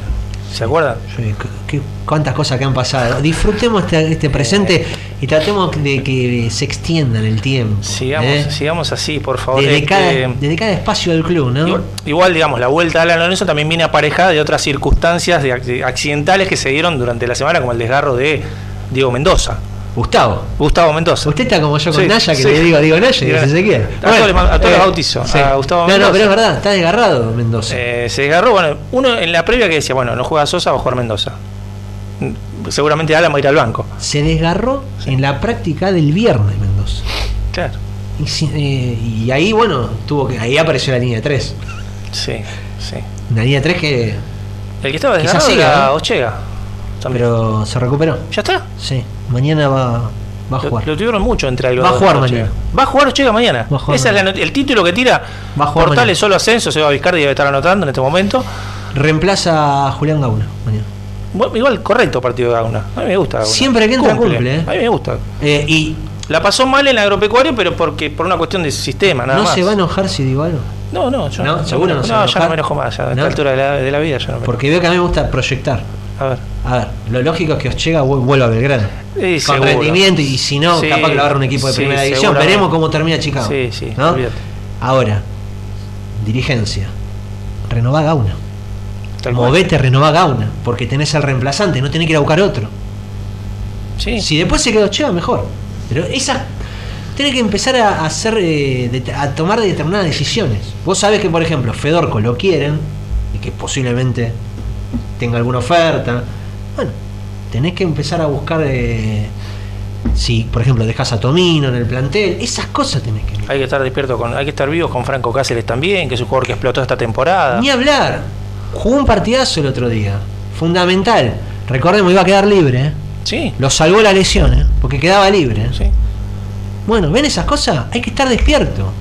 S6: ¿Se acuerdan?
S3: Sí, qué- cuántas cosas que han pasado. Disfrutemos este, este presente y tratemos de que se extienda en el tiempo.
S6: Sigamos,
S3: ¿eh?
S6: sigamos así, por favor.
S3: Desde,
S6: Este,
S3: cada, desde cada espacio del club, ¿no?
S6: Igual, igual, digamos, la vuelta a Alan Lorenzo también viene aparejada de otras circunstancias de ac- accidentales que se dieron durante la semana, como el desgarro de Diego Mendoza.
S3: Gustavo.
S6: Gustavo Mendoza.
S3: Usted está como yo con
S6: Sí,
S3: Naya, que
S6: sí.
S3: le digo, digo Naya, y dice Ezequiel.
S6: a todos a todos los bautizo, a Gustavo
S3: No,
S6: Mendoza.
S3: no, pero es verdad, está desgarrado Mendoza.
S6: Eh, se desgarró, bueno, uno en la previa que decía, bueno, no juega Sosa, va a jugar Mendoza. Seguramente Alan va a ir al banco.
S3: Se desgarró en la práctica del viernes Mendoza.
S6: Claro.
S3: Y, si- eh, y ahí, bueno, tuvo que ahí apareció la línea 3.
S6: Sí, sí.
S3: Una línea 3 que.
S6: El que estaba desgarrado
S3: siga,
S6: era
S3: ¿eh?
S6: Ochega. También.
S3: Pero se recuperó.
S6: ¿Ya está?
S3: Sí, mañana va, va a jugar.
S6: lo tuvieron mucho entre algo.
S3: Va a jugar mañana.
S6: Va a jugar Ochega mañana.
S3: Va a jugar
S6: Ese es la el título que tira.
S3: Va a jugar
S6: Portales
S3: mañana.
S6: solo ascenso, se va a Vizcardi debe estar anotando en este momento.
S3: Reemplaza a Julián Gauna mañana.
S6: Bueno, igual correcto partido de Gauna. A mí me gusta Gauna.
S3: Siempre que entra cumple, ¿eh?
S6: A mí me gusta.
S3: Eh, y
S6: La pasó mal en el agropecuario, pero porque por una cuestión de sistema, nada
S3: no
S6: más.
S3: se va a enojar si digo algo.
S6: No, no, yo
S3: No, seguro no se va a
S6: ya no me enojo más. Ya, a
S3: ¿No?
S6: esta altura de la, de la vida ya no me
S3: Porque veo que a mí me gusta proyectar.
S6: A ver.
S3: A ver, lo lógico es que os llega vuelva a Belgrano.
S6: Sí,
S3: Con
S6: seguro.
S3: rendimiento y si no,
S6: Sí,
S3: capaz que lo agarra un equipo de primera división. Veremos cómo termina Chicago.
S6: Sí, sí,
S3: ¿no? Ahora, dirigencia. Renová Gauna. Movete, renová Gauna. Porque tenés al reemplazante, no tenés que ir a buscar otro.
S6: Sí.
S3: Si después se quedó Cheva, mejor. Pero esa. Tiene que empezar a hacer eh, a tomar determinadas decisiones. Vos sabés que, por ejemplo, Fedorco lo quieren y que posiblemente tenga alguna oferta. Bueno, tenés que empezar a buscar eh, si, por ejemplo, dejas a Tomino en el plantel. Esas cosas tenés que.
S6: Hay que estar despierto con, hay que estar vivos con Franco Cáceres también, que es un jugador que explotó esta temporada.
S3: Ni hablar. Jugó un partidazo el otro día. Fundamental. Recordemos, iba a quedar libre. ¿eh?
S6: Sí.
S3: Lo salvó la lesión, ¿eh? porque quedaba libre.
S6: Sí.
S3: Bueno, ¿ven esas cosas? Hay que estar despierto.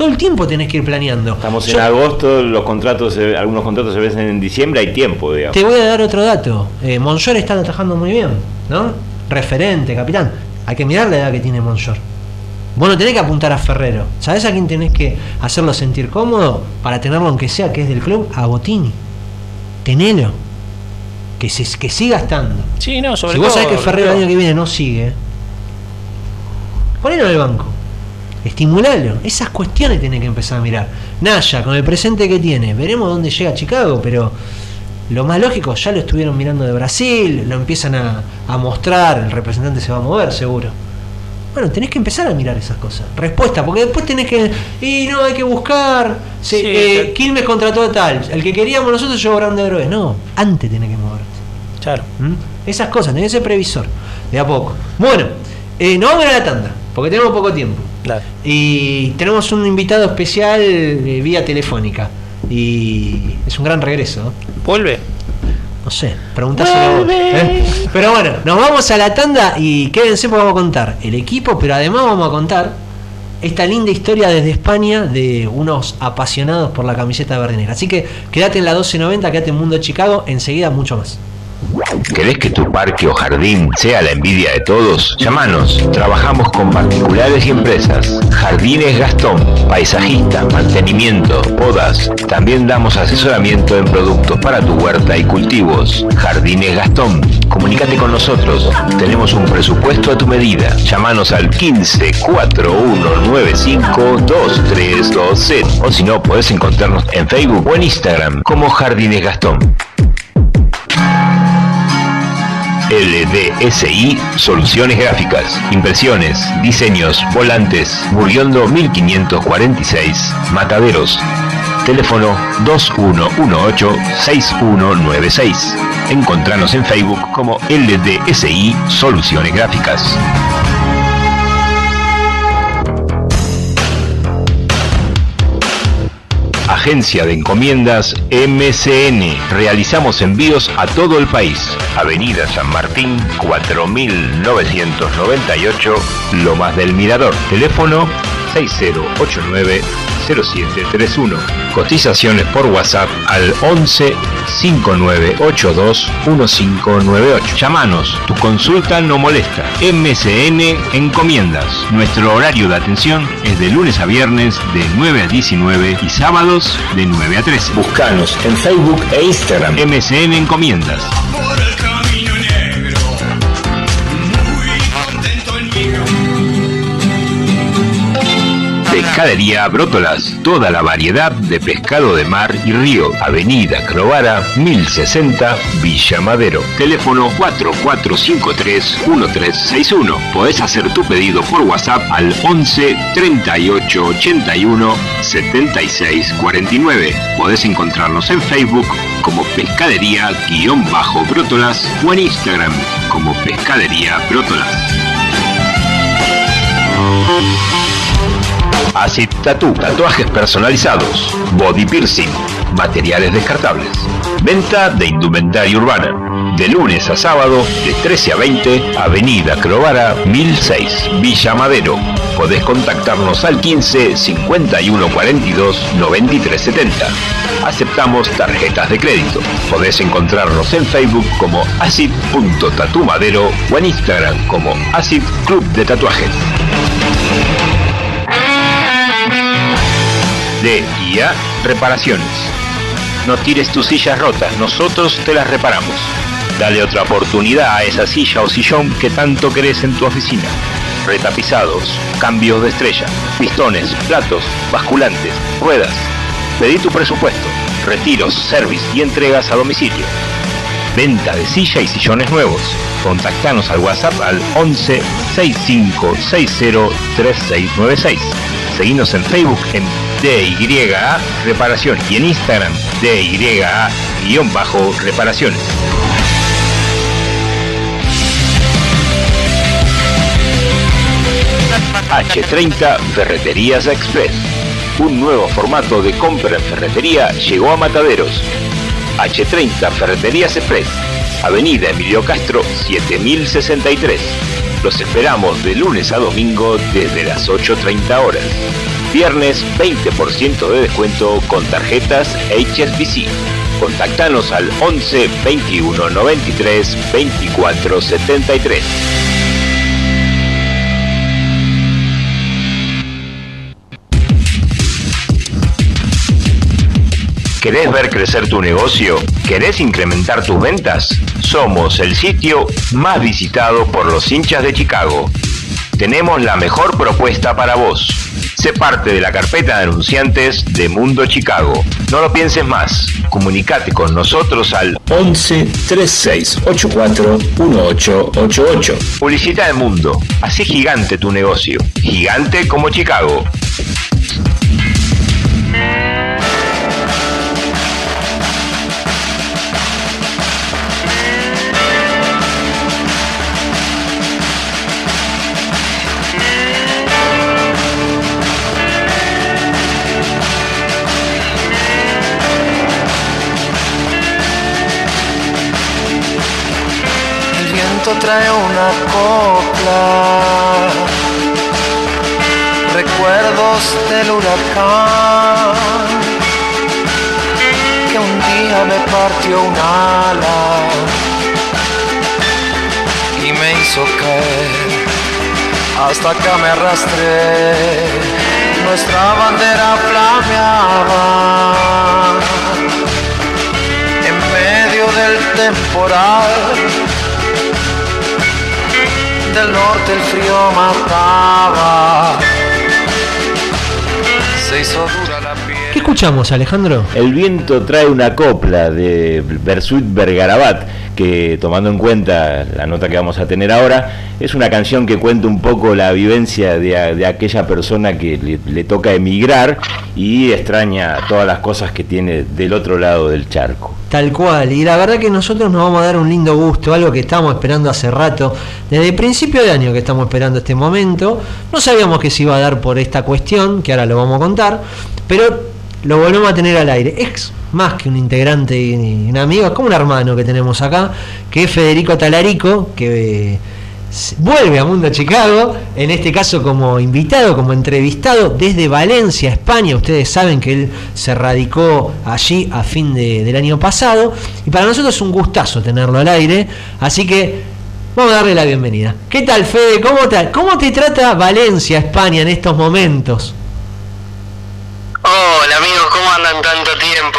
S3: Todo el tiempo tenés que ir planeando.
S1: Estamos
S3: Yo
S1: en agosto, los contratos, algunos contratos se vencen en diciembre, hay tiempo, digamos.
S3: te voy a dar otro dato. Eh, Monshor está atajando muy bien, ¿no? Referente, capitán. Hay que mirar la edad que tiene Monshor. Vos no tenés que apuntar a Ferrero. ¿Sabés a quién tenés que hacerlo sentir cómodo? Para tenerlo, aunque sea que es del club, a Botini. Tenelo. Que, se, que siga estando.
S6: Sí, no, sobre
S3: si vos
S6: todo.
S3: sabés que Ferrero el año que viene no sigue, ponelo en el banco. Estimulalo. Esas cuestiones tienen que empezar a mirar. Naya, con el presente que tiene, veremos dónde llega Chicago, pero lo más lógico, ya lo estuvieron mirando de Brasil, lo empiezan a, a mostrar, el representante se va a mover seguro. Bueno, tenés que empezar a mirar esas cosas. Respuesta, porque después tenés que. Y no, hay que buscar. Se,
S6: Sí,
S3: eh,
S6: pero-
S3: Quilmes contrató a tal. El que queríamos nosotros llegó Grande Héroes. No, antes tenés que moverte.
S6: Claro.
S3: ¿Mm? Esas cosas, tenés que ser previsor. De a poco. Bueno, eh, nos vamos a la tanda, porque tenemos poco tiempo. Y tenemos un invitado especial eh, vía telefónica. Y es un gran regreso. ¿no?
S6: ¿Vuelve?
S3: No sé, preguntáselo a vos, ¿eh? Pero bueno, nos vamos a la tanda y quédense porque vamos a contar el equipo, pero además vamos a contar esta linda historia desde España de unos apasionados por la camiseta verde negra. Así que quédate en la 1290, quédate en Mundo Chicago, enseguida mucho más.
S7: ¿Querés que tu parque o jardín sea la envidia de todos? Llámanos. Trabajamos con particulares y empresas. Jardines Gastón. Paisajista, mantenimiento, podas. También damos asesoramiento en productos para tu huerta y cultivos. Jardines Gastón. Comunícate con nosotros. Tenemos un presupuesto a tu medida. Llámanos al 15 4195 2320. O si no, podés encontrarnos en Facebook o en Instagram como Jardines Gastón. LDSI Soluciones Gráficas, impresiones, diseños, volantes, Burriondo 1546, Mataderos. Teléfono 2118-6196. Encontranos en Facebook como LDSI Soluciones Gráficas. Agencia de Encomiendas MCN. Realizamos envíos a todo el país. Avenida San Martín 4998, Lomas del Mirador. Teléfono 6089 0731. Cotizaciones por WhatsApp al 11 5982 1598. Llámanos, tu consulta no molesta. MCN Encomiendas. Nuestro horario de atención es de lunes a viernes de 9 a 19 y sábados de 9 a 13.
S1: Buscanos en Facebook e Instagram.
S7: MCN Encomiendas. Pescadería Brótolas, toda la variedad de pescado de mar y río. Avenida Crovara, 1060, Villa Madero. Teléfono 4453-1361. Podés hacer tu pedido por WhatsApp al 11 38 81 76 49. Podés encontrarnos en Facebook como Pescadería-Brótolas o en Instagram como Pescadería Brótolas. Acid Tattoo, tatuajes personalizados, body piercing, materiales descartables. Venta de indumentaria urbana. De lunes a sábado, de 13 a 20, Avenida Crovara 1006, Villa Madero. Podés contactarnos al 15 51 42 93 70. Aceptamos tarjetas de crédito. Podés encontrarnos en Facebook como acid.tatumadero o en Instagram como Acid Club de Tatuajes. De IA Reparaciones. No tires tus sillas rotas, nosotros te las reparamos. Dale otra oportunidad a esa silla o sillón que tanto querés en tu oficina. Retapizados, cambios de estrella, pistones, platos, basculantes, ruedas. Pedí tu presupuesto, retiros, service y entregas a domicilio. Venta de silla y sillones nuevos. Contactanos al WhatsApp al 11 65 60 3696. Seguinos en Facebook en DYA Reparación y en Instagram DYA-reparaciones. H30 Ferreterías Express. Un nuevo formato de compra en ferretería llegó a Mataderos. H30 Ferreterías Express. Avenida Emilio Castro 7063. Los esperamos de lunes a domingo desde las 8.30 horas. Viernes 20% de descuento con tarjetas HSBC. Contactanos al 11 21 93 24 73. ¿Querés ver crecer tu negocio? ¿Querés incrementar tus ventas? Somos el sitio más visitado por los hinchas de Chicago. Tenemos la mejor propuesta para vos. Sé parte de la carpeta de anunciantes de Mundo Chicago. No lo pienses más. Comunicate con nosotros al
S1: 11 36 84 1888.
S7: Publicita de Mundo. Así gigante tu negocio. Gigante como Chicago.
S5: Copla, recuerdos del huracán, que un día me partió un ala y me hizo caer, hasta acá me arrastré, nuestra bandera flameaba en medio del temporal. Del norte el frío mataba. Se hizo dura la piel.
S3: ¿Qué escuchamos, Alejandro?
S1: El viento trae una copla de Bersuit Bergarabat, que tomando en cuenta la nota que vamos a tener ahora, es una canción que cuenta un poco la vivencia de, aquella persona que le, le, toca emigrar y extraña todas las cosas que tiene del otro lado del charco.
S3: Tal cual, y la verdad que nosotros nos vamos a dar un lindo gusto, algo que estábamos esperando hace rato, desde el principio de año que estamos esperando este momento, no sabíamos que se iba a dar por esta cuestión, que ahora lo vamos a contar, pero lo volvemos a tener al aire. Es más que un integrante y un amigo, es como un hermano que tenemos acá, que es Federico Talarico, que vuelve a Mundo Chicago, en este caso como invitado, como entrevistado desde Valencia, España. Ustedes saben que él se radicó allí a fin de, del año pasado y para nosotros es un gustazo tenerlo al aire, así que vamos a darle la bienvenida. ¿Qué tal Fede? ¿Cómo te, cómo te trata Valencia, España en estos momentos?
S12: Hola amigos, ¿cómo andan tanto tiempo?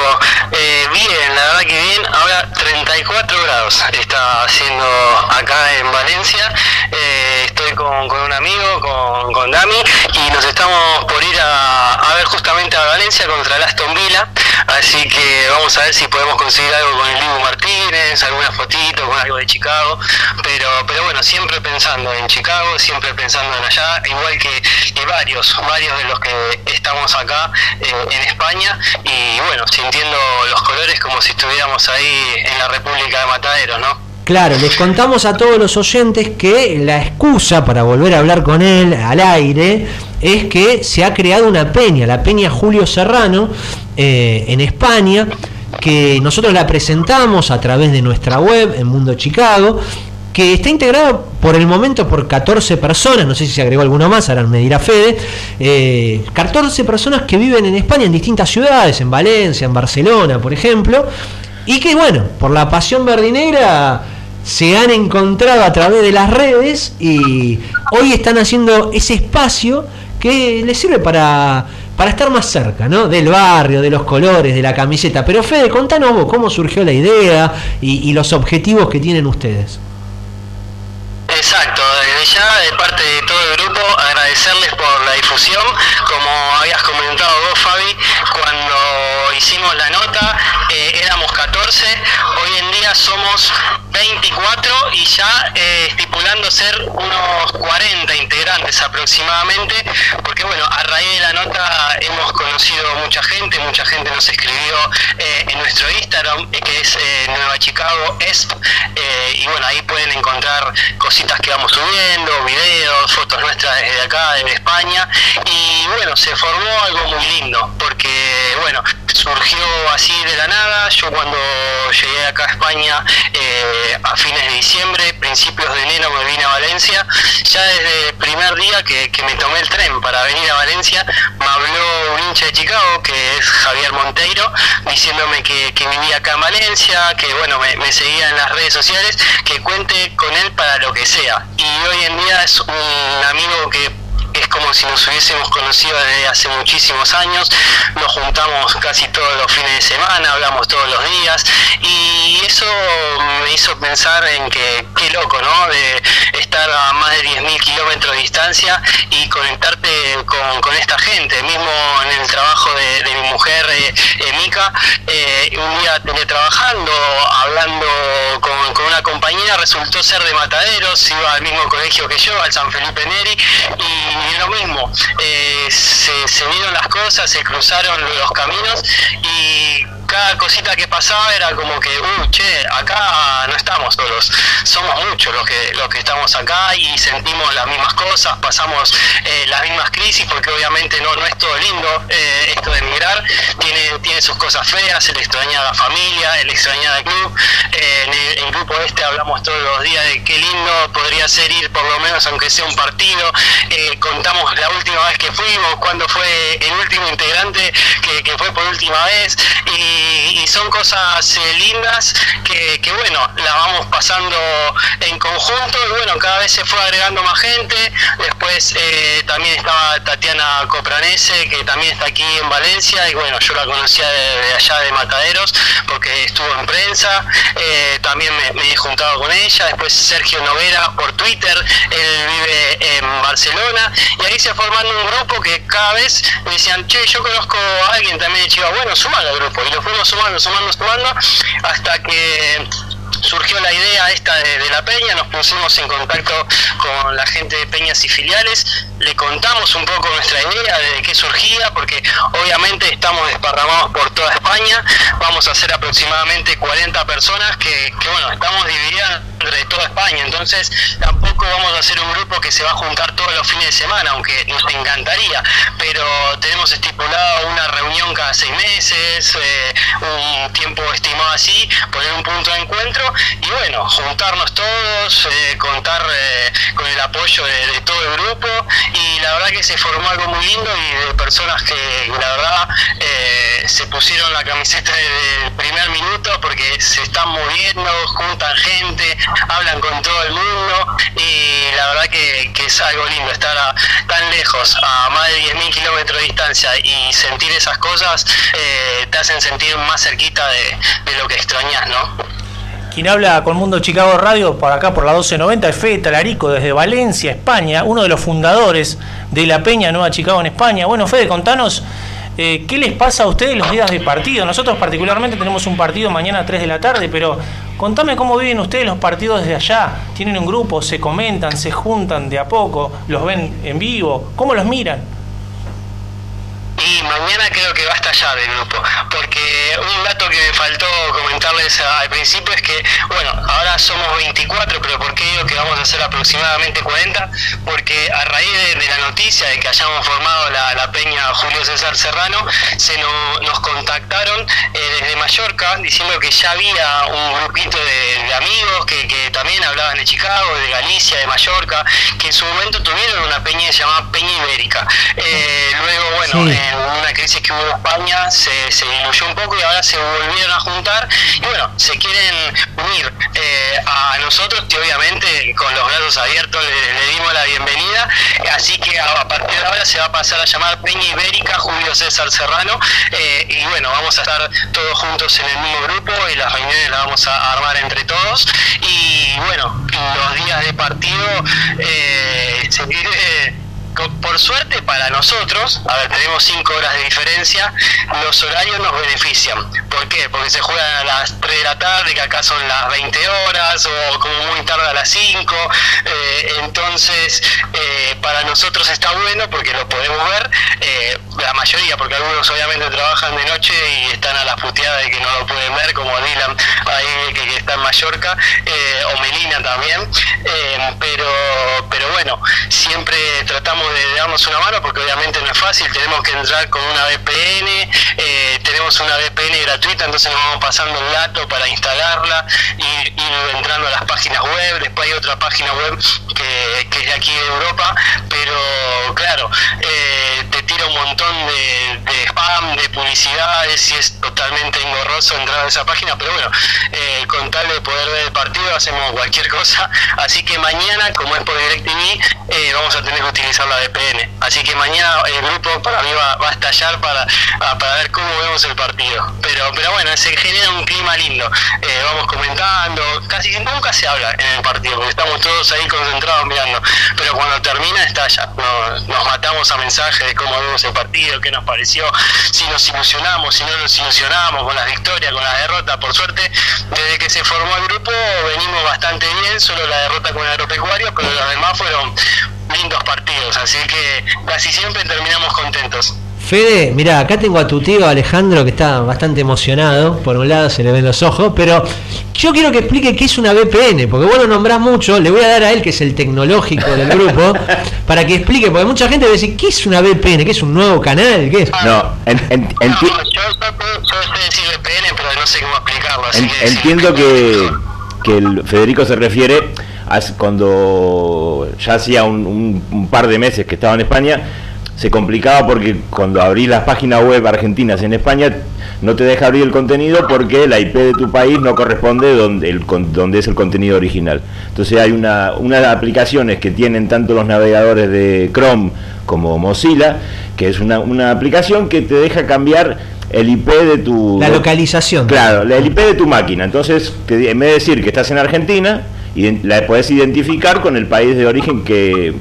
S12: Eh, bien, la verdad que bien. Ahora 34 grados está haciendo acá en Valencia. Eh, estoy con, un amigo, con, con, Dami, y nos estamos por ir a, ver justamente a Valencia contra el Aston Villa. Así que vamos a ver si podemos conseguir algo con el Libu Martínez, alguna fotito con algo de Chicago. Pero, pero bueno, siempre pensando en Chicago, siempre pensando en allá, igual que, que varios, varios de los que estamos acá en España y bueno, sintiendo los colores como si estuviéramos ahí en la República de Mataderos, ¿no?
S3: Claro, les contamos a todos los oyentes que la excusa para volver a hablar con él al aire es que se ha creado una peña, la peña Julio Serrano, eh, en España, que nosotros la presentamos a través de nuestra web en Mundo Chicago que está integrado por el momento por 14 personas, no sé si se agregó alguna más, ahora me dirá Fede, 14 eh, personas que viven en España, en distintas ciudades, en Valencia, en Barcelona, por ejemplo, y que bueno, por la pasión verdinegra se han encontrado a través de las redes y hoy están haciendo ese espacio que les sirve para, para estar más cerca, ¿no? Del barrio, de los colores, de la camiseta. Pero Fede, contanos vos cómo surgió la idea y los objetivos que tienen ustedes.
S12: Exacto, desde ya de parte de todo el agradecerles por la difusión, como habías comentado vos Fabi, cuando hicimos la nota eh, éramos 14, hoy en día somos 24 y ya eh, estipulando ser unos 40 integrantes aproximadamente, porque bueno, a raíz de la nota hemos conocido mucha gente, mucha gente nos escribió eh, en nuestro Instagram, que es Nueva Chicago ESP, y bueno, ahí pueden encontrar cositas que vamos subiendo, videos, fotos nuestras desde acá, desde España, y bueno, se formó algo muy lindo, porque bueno, surgió así de la nada, yo cuando llegué acá a España eh, a fines de diciembre, principios de enero me vine a Valencia, ya desde el primer día que, me tomé el tren para venir a Valencia, me habló un hincha de Chicago, que es Javier Monteiro, diciéndome que, vivía acá en Valencia, que bueno, me, me seguía en las redes sociales, que cuente con él para lo que sea. Y hoy en día es un amigo que es como si nos hubiésemos conocido desde hace muchísimos años, nos juntamos casi todos los fines de semana, hablamos todos los días y eso me hizo pensar en que qué loco, ¿no? De estar a más de 10.000 kilómetros de distancia y conectarte con, esta gente, mismo en el trabajo de, mi mujer, eh, eh Mica, eh, un día teletrabajando, hablando con, con una compañera, resultó ser de Mataderos, iba al mismo colegio que yo, al San Felipe Neri, y lo mismo, eh, se, se vieron las cosas, se cruzaron los caminos y cada cosita que pasaba era como que, uh, che, acá no estamos solos, somos muchos los que, los que estamos acá y sentimos las mismas cosas, pasamos eh, las mismas crisis, porque obviamente no, no es todo lindo eh, esto de emigrar, tiene, tiene sus cosas feas, el extrañar a la familia, el extrañar al club, eh, en el, grupo este hablamos todos los días de qué lindo podría ser ir por lo menos aunque sea un partido, contamos la última vez que fuimos, cuando fue el último integrante que fue por última vez y y, son cosas eh, lindas que, que, bueno, la vamos pasando en conjunto y bueno, cada vez se fue agregando más gente, después eh, también estaba Tatiana Copranese que también está aquí en Valencia y bueno, yo la conocía de, allá de Mataderos porque estuvo en prensa, eh, también me, he juntado con ella, después Sergio Novera por Twitter, él vive en Barcelona. Y ahí se formando un grupo que cada vez me decían, che, yo conozco a alguien también de Chihuahua, bueno, suma al grupo y lo sumando, sumando, sumando, hasta que surgió la idea esta de, la Peña, nos pusimos en contacto con la gente de Peñas y filiales, le contamos un poco nuestra idea de qué surgía, porque obviamente estamos desparramados por toda España, vamos a ser aproximadamente 40 personas que bueno, estamos divididas entre toda España, entonces tampoco vamos a hacer un grupo que se va a juntar todos los fines de semana, aunque nos encantaría, pero tenemos estipulado una reunión cada seis meses, eh, un tiempo estimado así, poner un punto de encuentro y bueno, juntarnos todos, eh, contar eh, con el apoyo de, de todo el grupo la verdad que se formó algo muy lindo y de personas que la verdad eh, se pusieron la camiseta desde el primer minuto porque se están moviendo, juntan gente, hablan con todo el mundo y la verdad que, es algo lindo estar tan lejos, a más de 10.000 kilómetros de distancia y sentir esas cosas eh, te hacen sentir más cerquita de, de lo que extrañas, ¿no?
S6: Quien habla con Mundo Chicago Radio por acá por la 1290 es Fede Talarico desde Valencia, España, uno de los fundadores de la Peña Nueva Chicago en España. Bueno, Fede, contanos eh, qué les pasa a ustedes los días de partido. Nosotros particularmente tenemos un partido mañana a 3 de la tarde, pero contame cómo viven ustedes los partidos desde allá. ¿Tienen un grupo? ¿Se comentan? ¿Se juntan de a poco? ¿Los ven en vivo? ¿Cómo los miran?
S12: Y mañana creo que va a estallar el grupo, porque un dato que me faltó comentarles al principio es que, bueno, ahora somos 24, pero ¿por qué digo que vamos a ser aproximadamente 40? Porque a raíz de, de la noticia de que hayamos formado la, la peña Julio César Serrano, se no- nos contactaron eh, desde Mallorca diciendo que ya había un grupito de, de amigos que, que también hablaban de Chicago, de Galicia, de Mallorca, que en su momento tuvieron una peña llamada Peña Ibérica. Eh, luego, bueno,
S3: Sí.
S12: en una crisis que hubo en España se, diluyó un poco y ahora se volvieron a juntar. Y bueno, se quieren unir eh, a nosotros que obviamente con los brazos abiertos le, le dimos la bienvenida, así que a, partir de ahora se va a pasar a llamar Peña Ibérica Julio César Serrano. Eh, y bueno, vamos a estar todos juntos en el mismo grupo y las reuniones las vamos a armar entre todos. Y bueno, los días de partido eh, se por suerte para nosotros, a ver, tenemos 5 horas de diferencia, los horarios nos benefician. ¿Por qué? Porque se juegan a las 3 de la tarde, que acá son las 20 horas, o como muy tarde a las 5. eh, entonces, eh, para nosotros está bueno porque lo podemos ver, eh, la mayoría, porque algunos obviamente trabajan de noche y están a las puteadas de que no lo pueden ver, como Dylan, ahí que, que está en Mallorca, eh, o Melina también. Bueno, siempre tratamos de darnos una mano porque obviamente no es fácil, tenemos que entrar con una VPN, eh, tenemos una VPN gratuita, entonces nos vamos pasando el dato para instalarla, ir entrando a las páginas web, después hay otra página web que, que es de aquí de Europa, pero claro, eh, un montón de, de spam, de publicidades y es totalmente engorroso entrar a esa página, pero bueno, eh, con tal de poder ver el partido hacemos cualquier cosa, así que mañana, como es por DirecTV, eh, vamos a tener que utilizar la VPN, así que mañana el grupo para mí va, va a estallar para, a- para ver cómo vemos el partido, pero, pero bueno, se genera un clima lindo, Eh, vamos comentando, casi nunca se habla en el partido, porque estamos todos ahí concentrados mirando, pero cuando termina estalla, nos, nos matamos a mensajes de cómo vemos el partido, qué nos pareció, si nos ilusionamos, si no nos ilusionamos con las victorias, con las derrotas, por suerte, desde que se formó el grupo venimos bastante bien, solo la derrota con el agropecuario, pero los demás fueron lindos partidos, así que casi siempre terminamos contentos.
S3: Fede, mira, acá tengo a tu tío Alejandro que está bastante emocionado. Por un lado se le ven los ojos, pero yo quiero que explique qué es una VPN, porque vos lo nombrás mucho. Le voy a dar a él, que es el tecnológico del grupo, [LAUGHS] para que explique, porque mucha gente va a decir, ¿qué es una VPN? ¿Qué es un nuevo canal? ¿Qué es?
S1: No, en- en- enti-
S12: Yo, yo sé decir VPN, pero no sé cómo explicarlo, así
S1: En-
S12: que sí.
S1: entiendo que, que el Federico se refiere a cuando ya hacía un, un- un par de meses que estaba en España, se complicaba porque cuando abrí las páginas web argentinas en España no te deja abrir el contenido porque la IP de tu país no corresponde donde, el, con- donde es el contenido original. Entonces hay una, unas aplicaciones que tienen tanto los navegadores de Chrome como Mozilla, que es una, una aplicación que te deja cambiar el IP de tu...
S3: La localización.
S1: Claro, la- el IP de tu máquina. Entonces, te- en vez de decir que estás en Argentina, iden- la podés identificar con el país de origen que-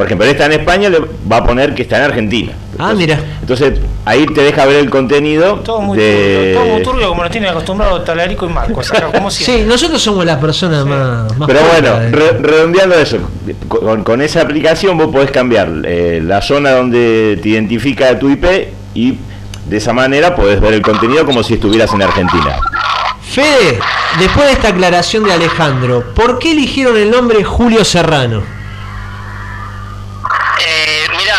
S1: por ejemplo, él está en España, le va a poner que está en Argentina.
S3: Ah, mira.
S1: Entonces, ahí te deja ver el contenido
S6: Todo muy
S1: de...
S6: turbio, todo muy turbio como nos tiene acostumbrado Talarico y Marcos, acá, como siempre.
S3: Sí, nosotros somos las personas más, más
S1: Pero bueno,
S3: pulcras de-
S1: re- redondeando eso, con, con esa aplicación vos podés cambiar eh, la zona donde te identifica tu IP y de esa manera podés ver el contenido como si estuvieras en Argentina.
S3: Fede, después de esta aclaración de Alejandro, ¿por qué eligieron el nombre Julio Serrano?
S12: Eh, mira,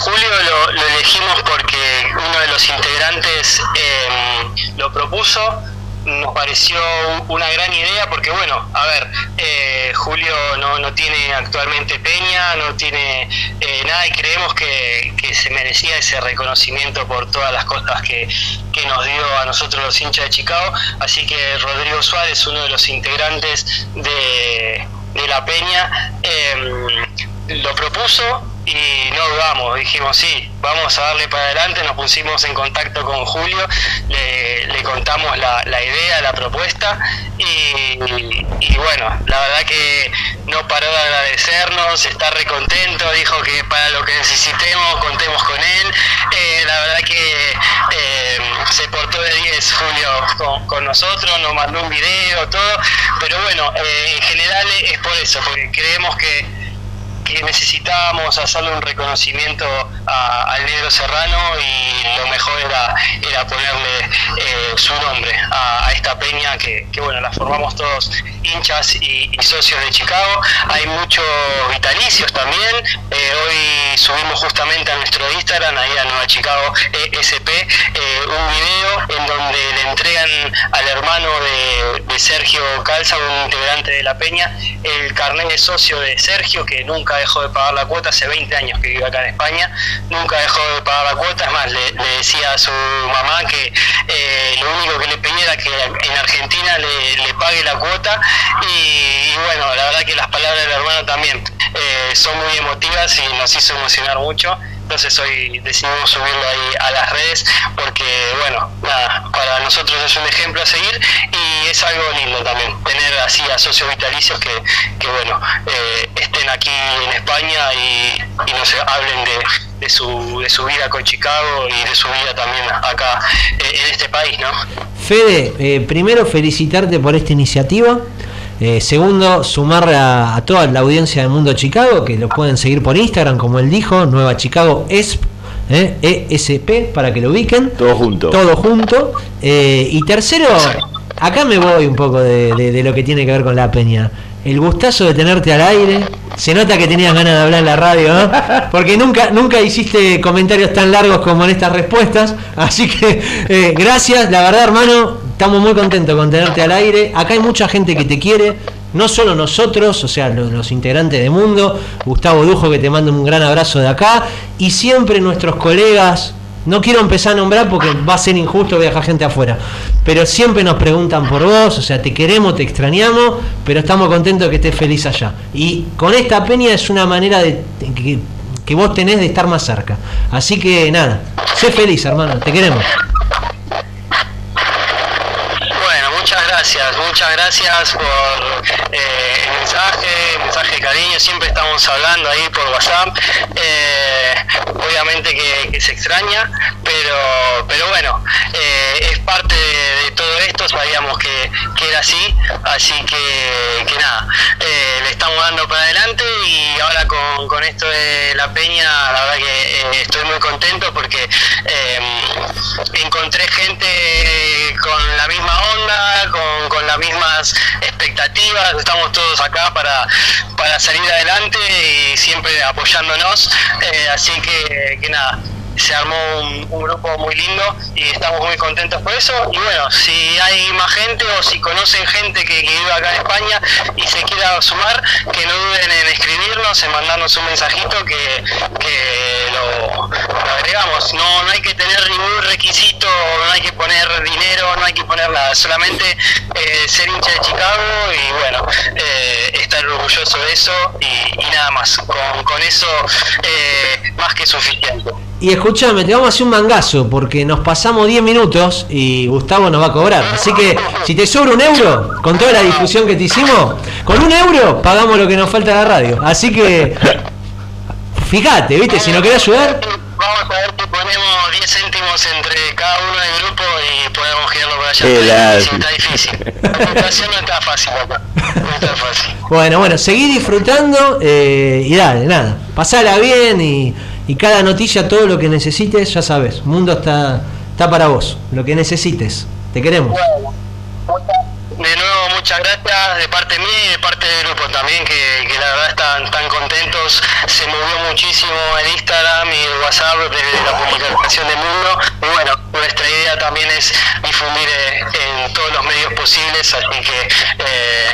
S12: Julio lo, lo elegimos porque uno de los integrantes eh, lo propuso. Nos pareció una gran idea porque, bueno, a ver, eh, Julio no, no tiene actualmente Peña, no tiene eh, nada y creemos que, que se merecía ese reconocimiento por todas las cosas que, que nos dio a nosotros los hinchas de Chicago. Así que Rodrigo Suárez, uno de los integrantes de, de la Peña, eh, lo propuso y no dudamos, dijimos sí, vamos a darle para adelante, nos pusimos en contacto con Julio, le, contamos la, idea, la propuesta y, y bueno, la verdad que no paró de agradecernos, está recontento, dijo que para lo que necesitemos contemos con él, Eh, la verdad que eh, se portó de 10 Julio con, con nosotros, nos mandó un video, todo, pero bueno, eh, en general es por eso, porque creemos que necesitábamos hacerle un reconocimiento al negro serrano y lo mejor era, era ponerle eh, su nombre a, esta peña que, bueno la formamos todos hinchas y, socios de Chicago. Hay muchos vitalicios también. Eh, hoy subimos justamente a nuestro Instagram ahí a Nueva Chicago eh, SP eh, un video en donde le entregan al hermano de, de Sergio Calza un integrante de la peña el carnet de socio de Sergio que nunca dejó de pagar la cuota, hace 20 años que vive acá en España, nunca dejó de pagar la cuota, es más, le, decía a su mamá que eh, lo único que le pedía era que en Argentina le, pague la cuota. Y, bueno, la verdad que las palabras del hermano también eh, son muy emotivas y nos hizo emocionar mucho. Entonces hoy decidimos subirlo ahí a las redes porque, bueno, nada, para nosotros es un ejemplo a seguir y es algo lindo también, tener así a socios vitalicios que, que bueno, eh, estén aquí en España y, nos hablen de, de, su, de su vida con Chicago y de su vida también acá eh, en este país, ¿no?
S3: Fede, eh, primero felicitarte por esta iniciativa. Eh, segundo, sumar a, a toda la audiencia de Mundo Chicago, que lo pueden seguir por Instagram, como él dijo, Nueva Chicago ESP, eh, ESP, para que lo ubiquen.
S1: Todo junto.
S3: Todo junto. Eh, y tercero, acá me voy un poco de, de- de lo que tiene que ver con la peña. El gustazo de tenerte al aire. Se nota que tenías ganas de hablar en la radio, ¿no? Porque nunca, nunca hiciste comentarios tan largos como en estas respuestas. Así que eh, gracias, la verdad, hermano. Estamos muy contentos con tenerte al aire. Acá hay mucha gente que te quiere. No solo nosotros, o sea, los, integrantes de Mundo, Gustavo Dujo, que te mando un gran abrazo de acá, y siempre nuestros colegas, no quiero empezar a nombrar porque va a ser injusto viajar gente afuera. Pero siempre nos preguntan por vos, o sea, te queremos, te extrañamos, pero estamos contentos que estés feliz allá. Y con esta peña es una manera de que, que vos tenés de estar más cerca. Así que nada, sé feliz, hermano, te queremos.
S12: Bueno, muchas gracias, muchas gracias por eh, el mensaje, cariño, siempre estamos hablando ahí por WhatsApp, Eh, obviamente que, se extraña, pero, pero bueno, eh, es parte de, todo esto, sabíamos que, que era así, así que, nada, eh, le estamos dando para adelante y ahora con, con esto de la peña, la verdad que estoy muy contento porque eh, encontré gente con la misma onda, con, con las mismas expectativas, estamos todos acá para, para salir adelante y siempre apoyándonos, eh, así que, que nada. Se armó un, grupo muy lindo y estamos muy contentos por eso. Y bueno, si hay más gente o si conocen gente que, vive acá en España y se quiera sumar, que no duden en escribirnos, en mandarnos un mensajito que, lo, lo agregamos. No, no hay que tener ningún requisito, hay que poner dinero, no hay que poner nada, solamente eh, ser hincha de Chicago y bueno, eh, estar orgulloso de eso y, nada más. Con, eso eh, más que suficiente.
S3: Y escúchame, te vamos a hacer un mangazo porque nos pasamos 10 minutos y Gustavo nos va a cobrar. Así que si te sobra un euro, con toda la difusión que te hicimos, con un euro pagamos lo que nos falta de la radio. Así que fíjate, ¿viste? Si no querés ayudar.
S12: Vamos a ver si ponemos 10 céntimos entre cada uno del grupo y podemos girarlo por allá. Está difícil, está difícil. La situación no está fácil acá. No está fácil.
S3: Bueno, bueno, seguí disfrutando eh, y dale, nada. Pasala bien y, y cada noticia, todo lo que necesites, ya sabes. Mundo está, está para vos. Lo que necesites. Te queremos.
S12: De nuevo, muchas gracias de parte mía y de parte del grupo también, que, la verdad están tan contentos. Se movió muchísimo el Instagram y el WhatsApp desde la publicación de Mundo. Y bueno, nuestra idea también es difundir eh, en todos los medios posibles, así que eh,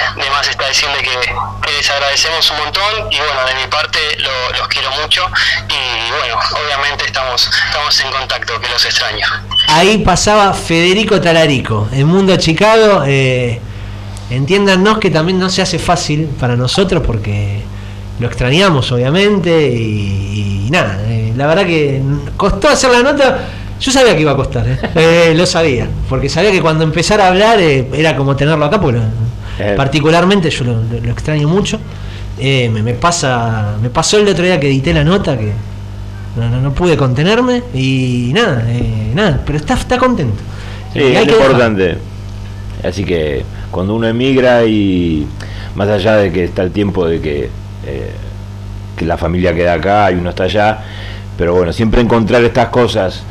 S12: está decirle que, les agradecemos un montón y bueno, de mi parte lo- los quiero mucho y bueno, obviamente estamos, estamos en contacto, que los extraño.
S3: Ahí pasaba Federico Talarico, en Mundo Chicago. Eh, entiéndanos que también no se hace fácil para nosotros porque lo extrañamos, obviamente. Y, y nada, eh, la verdad que costó hacer la nota. Yo sabía que iba a costar, eh. [LAUGHS] Eh, lo sabía, porque sabía que cuando empezara a hablar eh, era como tenerlo acá, porque particularmente yo lo, lo- lo extraño mucho. Eh, me, me pasa, me pasó el otro día que edité la nota que no, no, no pude contenerme y nada, eh, nada, pero está, está contento.
S1: Sí, es
S3: dejar.
S1: Así que cuando uno emigra y más allá de que está el tiempo de que, eh, que la familia queda acá y uno está allá, pero bueno, siempre encontrar estas cosas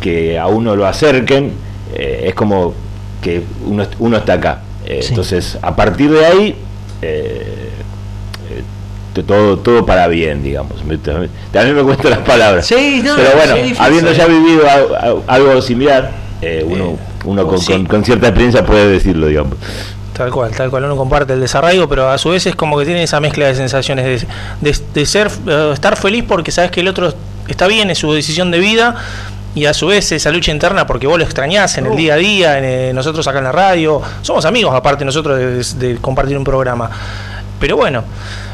S1: que a uno lo acerquen, eh, es como que uno, uno está acá. Eh, Entonces, a partir de ahí, todo, todo para bien, digamos. También me cuento las palabras.
S3: Sí, no,
S1: pero bueno, habiendo ya vivido algo similar, uno, uno con,
S6: sí.
S1: con- con cierta experiencia puede decirlo, digamos.
S6: Tal cual, tal cual, uno comparte el desarraigo, pero a su vez es como que tiene esa mezcla de sensaciones de, de- de ser, eh, estar feliz porque sabes que el otro está bien, es su decisión de vida, y a su vez esa lucha interna porque vos lo extrañás en el día a día, en, eh, nosotros acá en la radio, somos amigos aparte nosotros de, de compartir un programa. Pero bueno,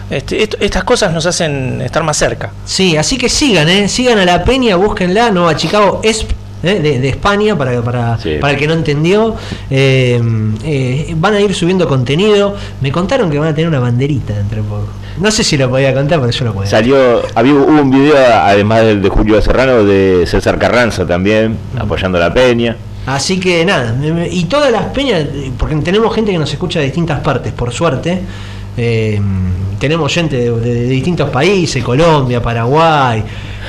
S6: este, esto- estas cosas nos hacen estar más cerca.
S3: Sí, así que sigan, ¿eh? sigan a la Peña, búsquenla, Nueva Chicago ESP. ¿Eh? De, de España, para, para, para el que no entendió, Eh, eh, van a ir subiendo contenido. Me contaron que van a tener una banderita entre poco. No sé si lo podía contar, pero yo lo puedo.
S1: Salió, había, hubo un video, además del de Julio Serrano, de César Carranza también, apoyando a la Peña.
S3: Así que nada, y todas las peñas, porque tenemos gente que nos escucha de distintas partes, por suerte. eh, tenemos gente de, de- de distintos países, Colombia, Paraguay.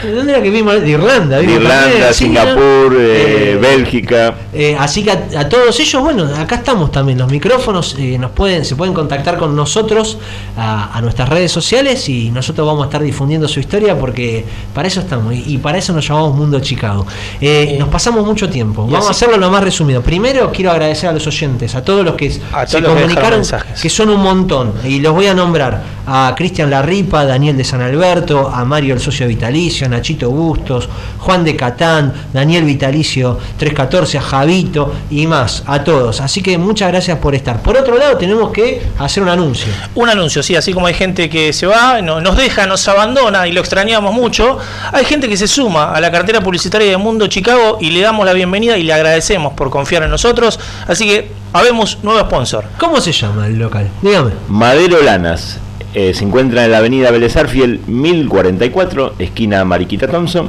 S3: ¿De ¿Dónde era que vimos? De Irlanda.
S1: De Irlanda,
S3: también, sí, ¿no?
S1: Singapur, eh,
S3: Eh,
S1: Bélgica.
S3: Eh, así que a, a todos ellos, bueno, acá estamos también. Los micrófonos eh, nos pueden, se pueden contactar con nosotros a, a nuestras redes sociales y nosotros vamos a estar difundiendo su historia porque para eso estamos y, y para eso nos llamamos Mundo Chicago. Eh, nos pasamos mucho tiempo. Vamos a hacerlo lo más resumido. Primero quiero agradecer a los oyentes, a todos los que se
S6: todos los que dejaron
S3: comunicaron,
S6: mensajes.
S3: que son un montón y los voy a nombrar a Cristian Larripa, Daniel de San Alberto, a Mario el socio vitalicio, a Nachito Bustos, Juan de Catán, Daniel Vitalicio 314, a Javito y más, a todos. Así que muchas gracias por estar. Por otro lado, tenemos que hacer un anuncio.
S6: Un anuncio, sí, así como hay gente que se va, no- nos deja, nos abandona y lo extrañamos mucho, hay gente que se suma a la cartera publicitaria de Mundo Chicago y le damos la bienvenida y le agradecemos por confiar en nosotros. Así que habemos nuevo sponsor.
S3: ¿Cómo se llama el local? Dígame.
S1: Madero Lanas. Eh, se encuentra en la avenida Vélez Arfiel 1044, esquina Mariquita Thompson.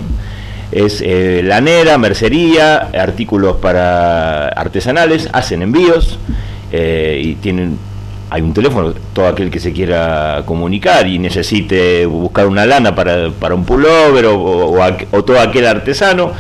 S1: Es eh, lanera, mercería, artículos para artesanales, hacen envíos eh, y tienen hay un teléfono, todo aquel que se quiera comunicar y necesite buscar una lana para, para un pullover o, o- todo aquel artesano,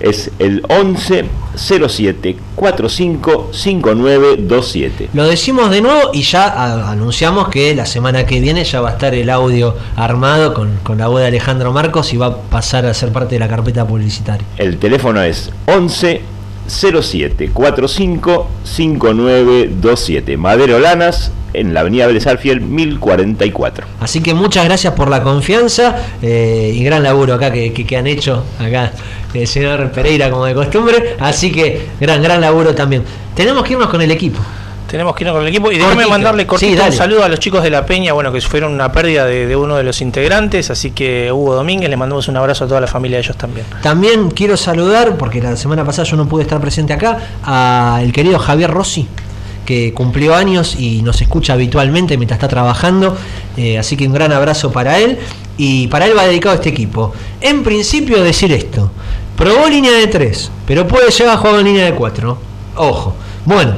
S1: es el 11 07 45 5927.
S3: Lo decimos de nuevo y ya anunciamos que la semana que viene ya va a estar el audio armado con, con la voz de Alejandro Marcos y va a pasar a ser parte de la carpeta publicitaria.
S1: El teléfono es 11 07 45 5927. Madero Lanas, en la avenida Vélez Arfiel 1044.
S3: Así que muchas gracias por la confianza eh, y gran laburo acá que, que- han hecho acá el señor Pereira como de costumbre. Así que gran, gran laburo también. Tenemos que irnos con el equipo.
S6: Tenemos que irnos con el equipo y déjame mandarle cortito
S3: Sí,
S6: un saludo a los chicos de la Peña, bueno, que fueron una pérdida de, de uno de los integrantes, así que Hugo Domínguez, le mandamos un abrazo a toda la familia de ellos también.
S3: También quiero saludar, porque la semana pasada yo no pude estar presente acá, al querido Javier Rossi, que cumplió años y nos escucha habitualmente mientras está trabajando. eh, así que un gran abrazo para él. y para él va dedicado este equipo. En principio decir esto, probó línea de 3, pero puede llegar a jugar en línea de 4. Ojo. Bueno,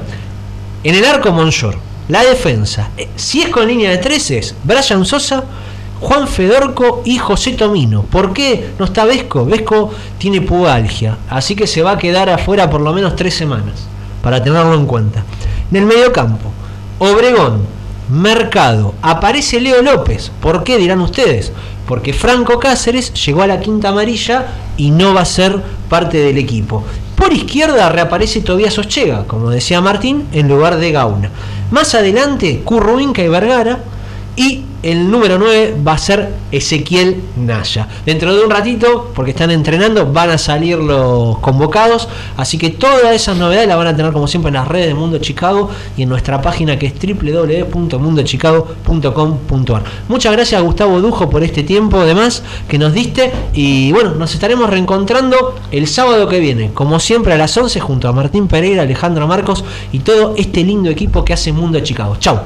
S3: en el arco Monshor, la defensa, eh, si es con línea de 3 es Brian Sosa, Juan Fedorco y José Tomino. ¿Por qué no está Vesco? Vesco tiene pubalgia, así que se va a quedar afuera por lo menos tres semanas, para tenerlo en cuenta. En el mediocampo, Obregón, Mercado, aparece Leo López. ¿Por qué dirán ustedes? Porque Franco Cáceres llegó a la quinta amarilla y no va a ser parte del equipo. Por izquierda reaparece Tobias Ochega, como decía Martín, en lugar de Gauna. Más adelante, Curruinca y Vergara. Y el número 9 va a ser Ezequiel Naya. Dentro de un ratito, porque están entrenando, van a salir los convocados. Así que todas esas novedades las van a tener como siempre en las redes de Mundo Chicago y en nuestra página que es www.mundochicago.com.ar. Muchas gracias a Gustavo Dujo por este tiempo además que nos diste. Y bueno, nos estaremos reencontrando el sábado que viene, como siempre a las 11, junto a Martín Pereira, Alejandro Marcos y todo este lindo equipo que hace Mundo Chicago. Chau.